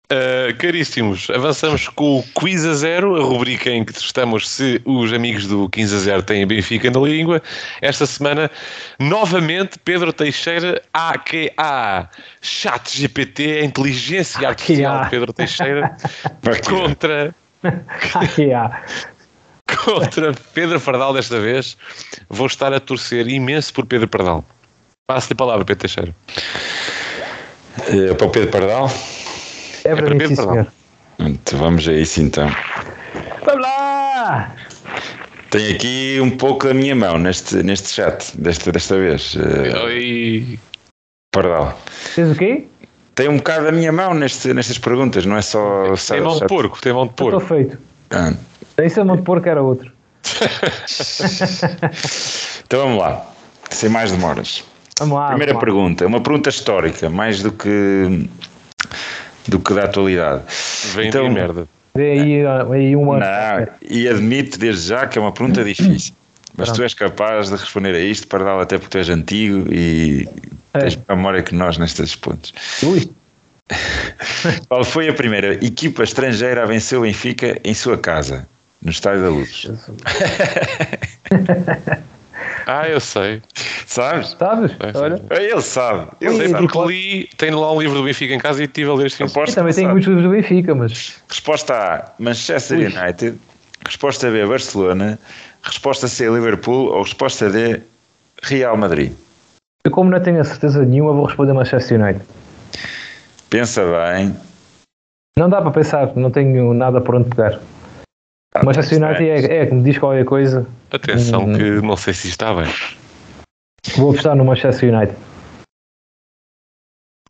Uh, caríssimos, avançamos com o Quiz a Zero, a rubrica em que testamos se os amigos do 15 a 0 têm Benfica na língua. Esta semana, novamente, Pedro Teixeira, AQA, Chat GPT, a inteligência artificial de Pedro Teixeira, *laughs* contra, há. *laughs* contra Pedro Pardal desta vez. Vou estar a torcer imenso por Pedro Pardal. Passo-lhe a palavra, Pedro Teixeira. Eh, para o Pedro Pardal? É para para mim, sim, senhor. Então, vamos a isso então. Vamos lá! Tenho aqui um pouco da minha mão neste, neste chat, desta, desta vez. eh, Oi. Pardal. Tens o quê? Tem um bocado da minha mão neste, nestas perguntas, não é só. Tem mão de chat- porco, tem mão de Estou porco. feito. Ah, Isso é mão de porco, era outro. *laughs* Então vamos lá, sem mais demoras. Vamos lá. Primeira vamos lá. pergunta, uma pergunta histórica, mais do que do que da atualidade. Vem Então- merda. Vê aí, aí uma. Não, e admito desde já que é uma pergunta difícil. Mas tu és capaz de responder a isto, Pardal, até porque tu és antigo e É. tens memória que nós nestes pontos. Ui, *laughs* Qual foi a primeira equipa estrangeira a vencer o Benfica em sua casa, no Estádio da Luz? *laughs* Ah, eu sei. Sabes? sabes? É. Olha. Ele sabe. Oi, Sei porque li, tenho lá um livro do Benfica em casa e estive a ler este. Eu Aposto também tenho muitos livros do Benfica, mas. Resposta A, Manchester Ui. United. Resposta B, Barcelona. Resposta C, Liverpool. Ou resposta D, Real Madrid. Eu, como não tenho a certeza nenhuma, vou responder Manchester United. Pensa bem. Não dá para pensar, não tenho nada por onde pegar. Ah, Manchester bem. United é, é que me diz qualquer coisa. Atenção Hum. que não sei se está bem. Vou apostar no Manchester United.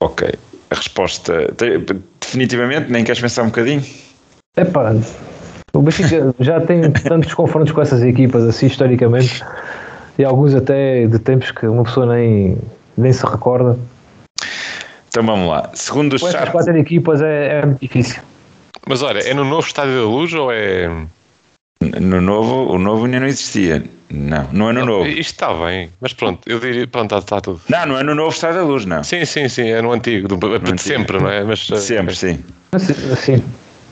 Ok. A resposta. te- Definitivamente, nem queres pensar um bocadinho? Epá, o Benfica já tem tantos confrontos com essas equipas, assim, historicamente, e alguns até de tempos que uma pessoa nem, nem se recorda. Então vamos lá. Segundo o Com essas chat, quatro equipas é, é muito difícil. Mas olha, é no novo Estádio da Luz ou é. No novo, o novo ainda não existia. Não, não é no novo. Isto está bem, mas pronto, eu diria. Pronto, está, está tudo. Não, não é no novo Estádio da Luz, não. Sim, sim, sim, é no antigo, do, de antigo. sempre, não é? Mas, Sempre, sim. Assim, assim.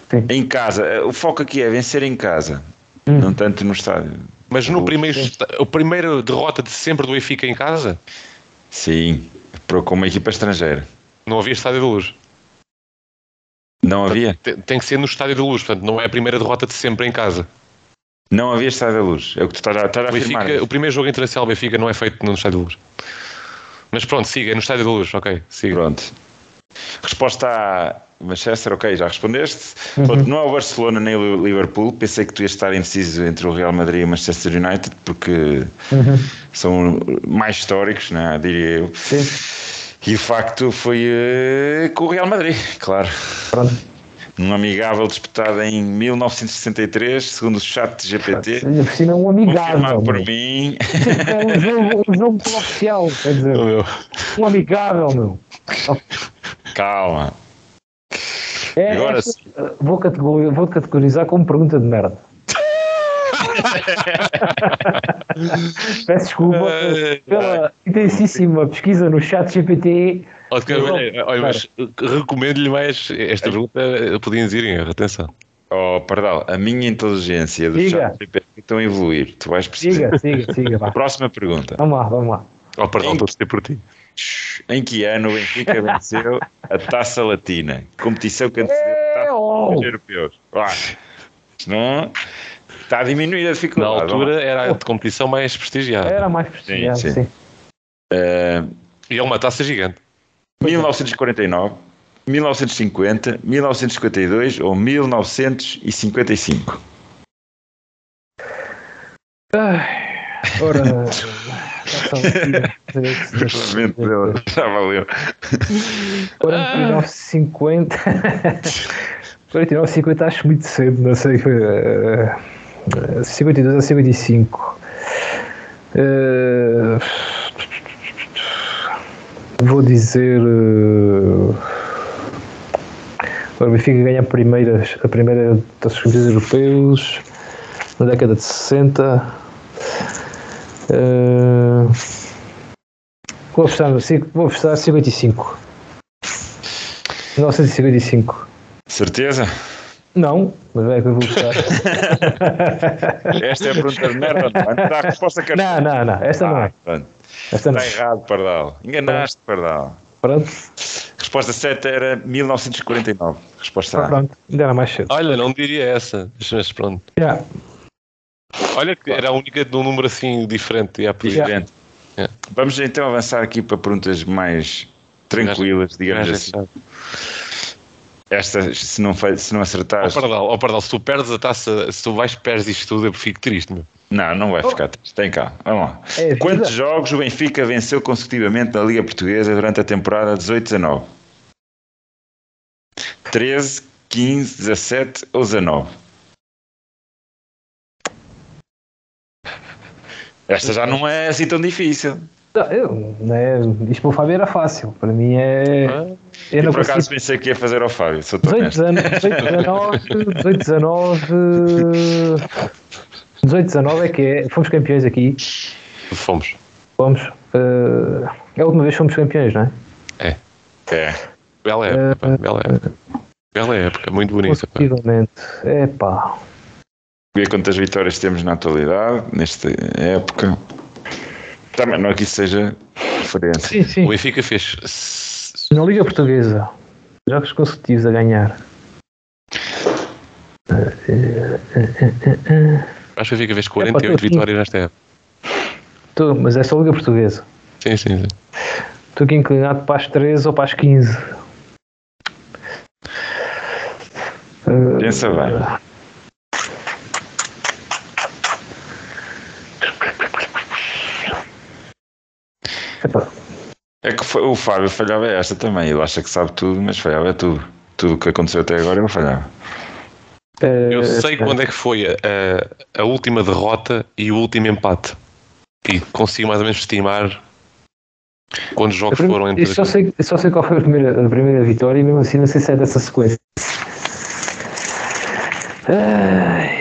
Sim. Em casa, o foco aqui é vencer em casa, Hum. não tanto no estádio. Mas no primeiro, a primeira derrota de sempre do Benfica em casa, Sim, para- com uma equipa estrangeira. não havia Estádio da Luz. Não havia? Tem, tem que ser no Estádio da Luz, portanto, não é a primeira derrota de sempre em casa. Não havia Estádio da Luz. É o que tu estás a, estás a O, Benfica, afirmar. o primeiro jogo internacional Benfica não é feito no Estádio da Luz. Mas pronto, siga, é no Estádio da Luz, ok, siga. Pronto. Resposta a Manchester, ok, já respondeste. Uhum. Pronto, não é o Barcelona nem o Liverpool. Pensei que tu ias estar indeciso entre o Real Madrid e o Manchester United, porque Uhum. são mais históricos, né, diria eu. Sim. E de facto foi eh, com o Real Madrid, claro. Pronto. Um amigável disputado em 1963, segundo o chat GPT. Ainda por cima é um amigável. Por mim. É um jogo, um jogo *laughs* oficial, quer dizer, Oh, um amigável, meu. Calma. É, Agora esta- vou, categorizar, vou categorizar como pergunta de merda. *laughs* Peço desculpa pela intensíssima pesquisa no chat GPT. Olha, que- olha, olha, mas recomendo-lhe mais esta pergunta, podiam dizer em atenção. Oh, Pardal, a minha inteligência do Diga. chat GPT estão a evoluir. Tu vais perceber. Siga, siga, siga. Vá. Próxima pergunta. Vamos lá, vamos lá. Oh, perdão, Em- estou a dizer por ti. Em que ano o Benfica venceu a Taça Latina? Competição que antecedeu a Taça oh! dos Europeus. Não, está a diminuir a Na dificuldade. altura era a de competição mais prestigiada. Era mais prestigiado, Sim, sim. sim. Eh, E é uma taça gigante. 1949, 1950, 1952 ou 1955? Ai, ora. *laughs* Já valeu. 49, 50. 49, 50 acho muito cedo, não sei. eh, eh, 52 a 55. Eh, vou dizer. Agora o Benfica ganha a primeira, a primeira das campeões europeus na década de 60. Eh, vou apostar vou apostar 55. 1955. Certeza? Não, mas é que eu vou apostar. *laughs* Esta é a pergunta de merda, não é? Dá a resposta que não, não, não. Esta não Ah, é. pronto. Esta Está errado, Pardal. Enganaste, Pardal. Pronto, Resposta certa era 1949. Resposta A. pronto. Ainda era mais cedo. Olha, não diria essa, mas pronto. Já. Olha que era a única de um número assim diferente. E Já. Diferente. É. Vamos então avançar aqui para perguntas mais tranquilas, digamos assim. Esta, se não, se não Ó acertares, Pardal, ó Pardal, se tu perdes a taça, se tu vais perdes isto tudo, eu fico triste, meu. Não, não vai ficar triste. Tem cá, vamos lá. É. Quantos jogos o Benfica venceu consecutivamente na Liga Portuguesa durante a temporada 18-19? 13, 15, 17 ou 19? Esta já não é assim tão difícil. Não, eu, né, isto para o Fábio era fácil. Para mim é. Ah, Eu por acaso consigo. pensei que ia fazer ao Fábio, sou tão 18, honesto. 19, 18, 19, 18, 19 é que é. Fomos campeões aqui. Fomos. Fomos. eh, é a última vez que fomos campeões, não é? É. É. Bela época, pá, bela época. Bela época, muito bonita. Pá. Consecutivamente. É pá. Ver quantas vitórias temos na atualidade, nesta época. Também não é que isso seja referência. Sim, sim. O Benfica fez. Na Liga Portuguesa, jogos consecutivos a ganhar. Acho que Benfica fez É, pá, 48 tô aqui. vitórias nesta época. Tô, mas é só Liga Portuguesa. Sim, sim, sim. Estou aqui inclinado para as 13 ou para as 15. Eh, Pensa bem. epá, É que foi- o Fábio falhava esta também. Ele acha que sabe tudo, mas falhava tudo. Tudo o que aconteceu até agora ele falhava. Eh, Eu sei esta- quando é que foi a, a, última derrota e o último empate. E consigo mais ou menos estimar quantos jogos foram entre eu só, sei, só sei qual foi a primeira, a primeira vitória e mesmo assim não sei se é dessa sequência. É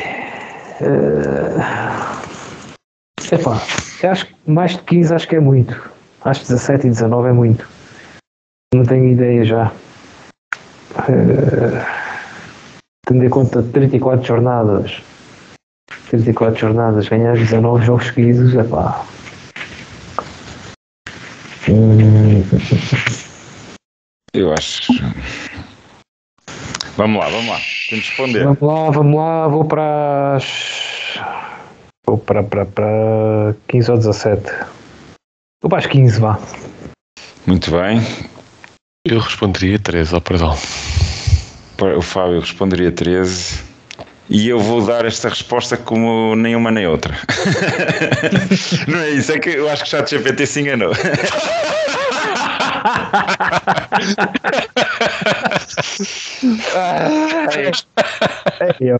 epá, eu acho que mais de 15 acho que é muito. Acho que 17 e 19 é muito. Não tenho ideia já. Uh, tendo em conta 34 jornadas. 34 jornadas, ganhar 19 jogos seguidos, é pá. Hum, Eu acho. Vamos lá, vamos lá. Temos de responder. Vamos lá, vamos lá, vou para as. Vou para, para, para 15 ou 17. Vou para as 15, vá. Muito bem. Eu responderia 13, oh, perdão. O Fábio responderia 13. E eu vou dar esta resposta como nenhuma nem outra. Não é isso, é que eu acho que o chat GPT se enganou. Ei, ó.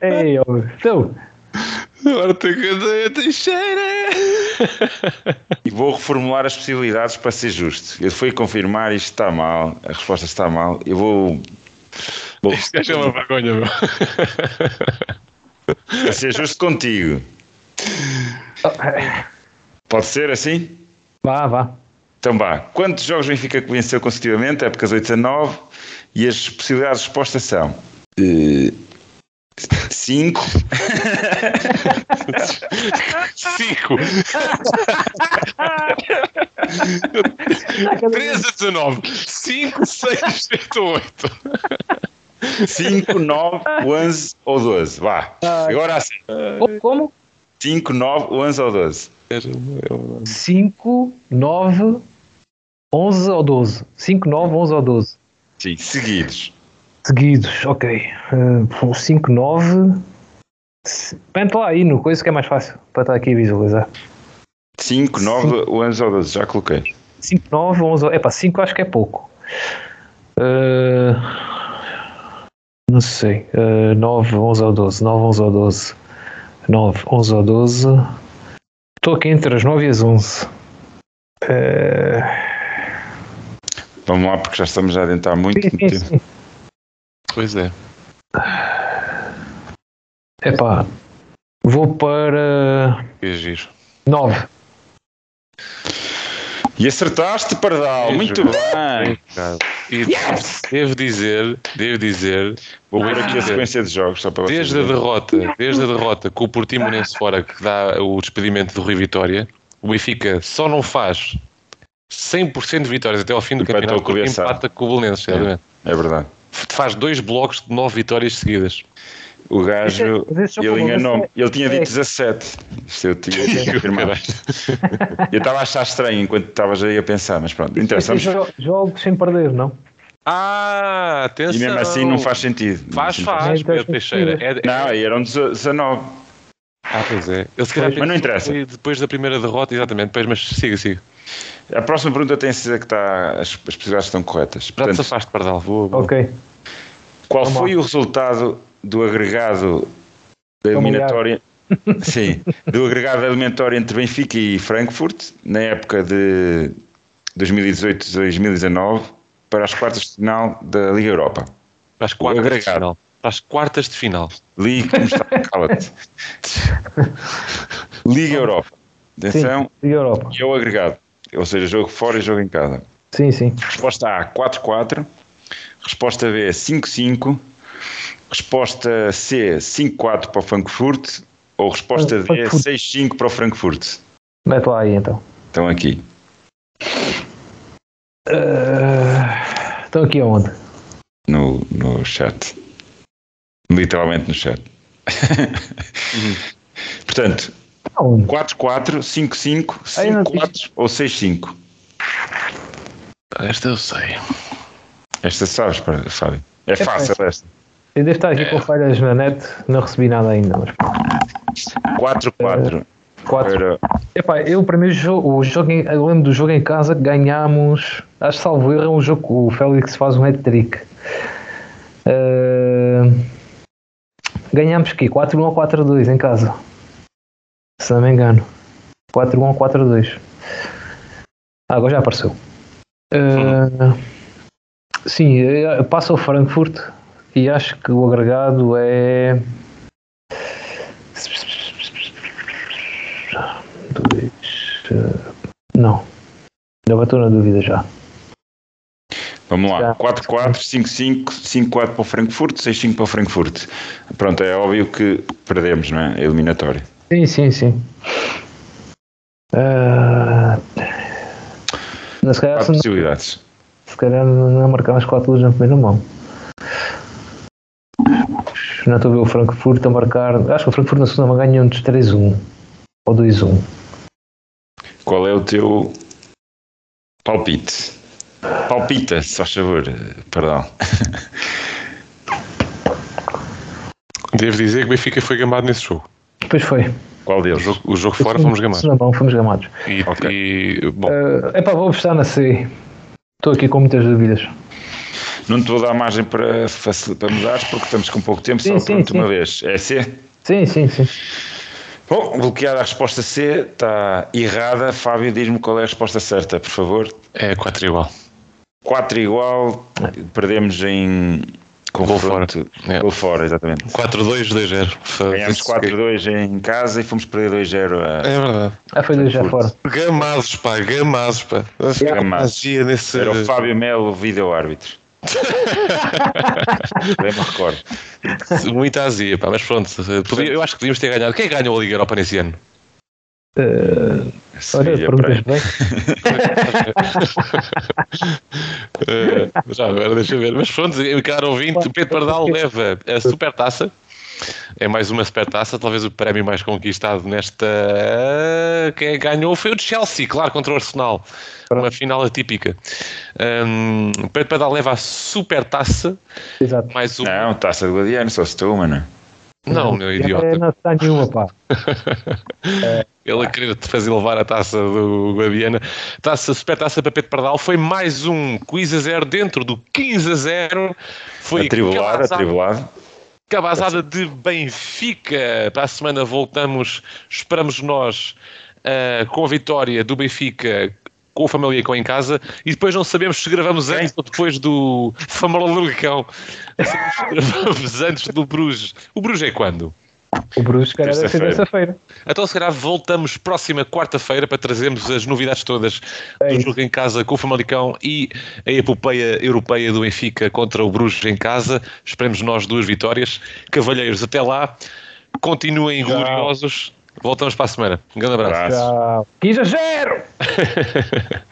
Ei, ó. Então, Agora tem que Teixeira. *laughs* E vou reformular as possibilidades para ser justo. Eu fui confirmar isto está mal, a resposta está mal. Eu vou. vou Isto é uma vergonha, meu. *laughs* para ser justo contigo. Pode ser assim? vá, vá. Então vá. Quantos jogos o Benfica venceu consecutivamente? Épocas 8 a 9. E as possibilidades de resposta são. 5, 5. 13 a 19. 5, 6, 7, 8. 5, 9, 11 ou 12. Vá. Agora assim. Como? Como? 5, 9, 11 ou 12. 5, 9, 11 ou 12? 5, 9, 11 ou 12? Sim, seguidos. Seguidos, ok. Uh, 5, 9. Pente lá aí no coisa que é mais fácil para estar aqui a visualizar. 5, 9, 11 ou 12. Já coloquei. 5, 9, 11. É pá, 5 acho que é pouco. Uh, não sei. Uh, 9, 11 ou 12. 9, 11 ou 12. 9, 11 ou 12. Estou aqui entre as 9 e as 11. Uh, Vamos lá, porque já estamos a adentrar muito. sim, sim, sim. Pois é. Epá, vou para Que giro. 9. E acertaste, Pardal. Sim, Muito juro. bem. E devo dizer, devo dizer, Vou pôr aqui a sequência de jogos só para desde a derrota, desde a derrota com o Portimonense fora que dá o despedimento do Rui Vitória, o Benfica só não faz 100% de vitórias até ao fim do Empatou campeonato empata com o Belenenses, exatamente. É verdade. Faz dois blocos de 9 vitórias seguidas. O gajo, esse jogo ele enganou-me. Ele tinha é- dito 17. Isto eu tinha *laughs* que confirmar. Eu estava a achar estranho enquanto estavas aí a pensar, mas pronto. Interessamos. Jo- Jogos sem perder, não? Ah, atenção. E mesmo assim não faz sentido. Faz, faz, Pedro Teixeira. É, é- Não, eram 19. Ah, pois é. Ele se calhar Mas não interessa. Depois da primeira derrota, exatamente. Depois, mas siga, siga. A próxima pergunta tem a certeza que está, as, as possibilidades estão corretas. Já te Portanto, safaste, Pardal. Vou, vou. Ok. qual Vamos foi o resultado do agregado da eliminatória? *laughs* Sim, do agregado da eliminatória entre Benfica e Frankfurt na época de 2018-2019 para as quartas de final da Liga Europa. Para as quartas de final. Para as quartas de final. Liga, como está? Cala-te. Liga Europa. Atenção, Sim, Liga Europa. e é o agregado. Ou seja, jogo fora e jogo em casa. Sim, sim. Resposta A, 4-4. Resposta B, 5-5. Resposta C, 5-4 para o Frankfurt. Ou resposta D, Frankfurt. 6-5 para o Frankfurt. Mete lá aí então. Estão aqui. Uh, estão aqui aonde? no, no chat. Literalmente no chat. *laughs* Portanto, Aonde? 4-4, 5-5, Aí não 5-4 ou 6-5. Esta eu sei. Esta sabes, Fábio. É fácil esta. Eu devo estar aqui com falhas na net, não recebi nada ainda. Mas 4-4 4. para. Epá, eu o primeiro jogo, o jogo em- eu lembro do jogo em casa que ganhámos, acho que salvo erro, é um jogo que o Félix faz um hat-trick. Uh, ganhámos aqui 4-1 ou 4-2 em casa. Se não me engano. 4-1 ou 4-2. Ah, agora já apareceu. Uh, sim, eh, passa o Frankfurt e acho que o agregado é. Dois. eh, Não. Agora estou na dúvida já. Vamos lá, Já. 4-4, 5-5, 5-4 para o Frankfurt, 6-5 para o Frankfurt. Pronto, é óbvio que perdemos, não é? É eliminatório. Sim, sim, sim. Ah, não, se calhar, Quatro se, não, possibilidades. se calhar não marcar as quatro luzes na primeira mão. Não estou a ver o Frankfurt a marcar. Acho que o Frankfurt na segunda mão ganha um dos 3-1 ou 2-1. Qual é o teu palpite? Palpita, se faz favor. Perdão. Devo dizer que o Benfica foi gamado nesse jogo. Depois foi. Qual O deles? jogo, o jogo fora fomos gamados. Segunda mão, fomos gamados. E, Ok. e, bom, É epá, vou apostar na C. Estou aqui com muitas dúvidas. Não te vou dar margem para, facil- para mudares porque estamos com pouco tempo, Sim, só sim, pronto sim. uma vez. É C? Sim, sim, sim. Bom, bloqueada a resposta C, está errada. Fábio, diz-me qual é a resposta certa, por favor. é 4 igual. 4 igual, perdemos em confronto. É. Gol fora, exatamente. 4-2, 2-0. Ganhámos 4-2 em casa e fomos perder 2-0 a É verdade. Ah, foi dois já fora. Gamados, pá, gamados, pá. Gamados. Magia nesse. Era o Fábio Melo, o vídeo-árbitro. *laughs* Bem me recordo. Muita azia, pá, mas pronto. podia- eu acho que devíamos ter ganhado. Quem ganhou a Liga Europa nesse ano? Uh, olha, perguntas para- bem. *laughs* Eh, já agora, deixa eu ver. Mas pronto, caro ouvinte, o Pedro Pardal leva a supertaça. É mais uma supertaça, talvez o prémio mais conquistado nesta. Quem ganhou foi o de Chelsea, claro, contra o Arsenal. Uma final atípica. Um, o Pedro Pardal leva a supertaça, Exato. mais um. Não, taça de Guadiano, só se tu, mano. Não, meu É, idiota. não está nenhuma, pá. *laughs* Ele a querer te fazer levar a taça do Guadiana. Taça, super taça para Pedro Pardal. Foi mais um quiz a zero dentro do 15 a 0. Foi Atribulado, cabazada, atribulado. cabazada de Benfica. Para a semana voltamos, esperamos nós, ah, com a vitória do Benfica com o Famalicão em casa e depois não sabemos se gravamos antes ou depois do Famalicão. Não sabemos se gravamos antes do Bruges. O Bruges é quando? O Bruges, cara, deve ser Terça-feira. Então, se calhar, voltamos próxima quarta-feira para trazermos as novidades todas É do jogo em casa com o Famalicão e a epopeia europeia do Benfica contra o Bruges em casa. Esperemos nós duas vitórias. Cavalheiros, até lá. Continuem Tchau. gloriosos. Voltamos para a semana. Um grande abraço. Tchau. 15 a 0! *laughs*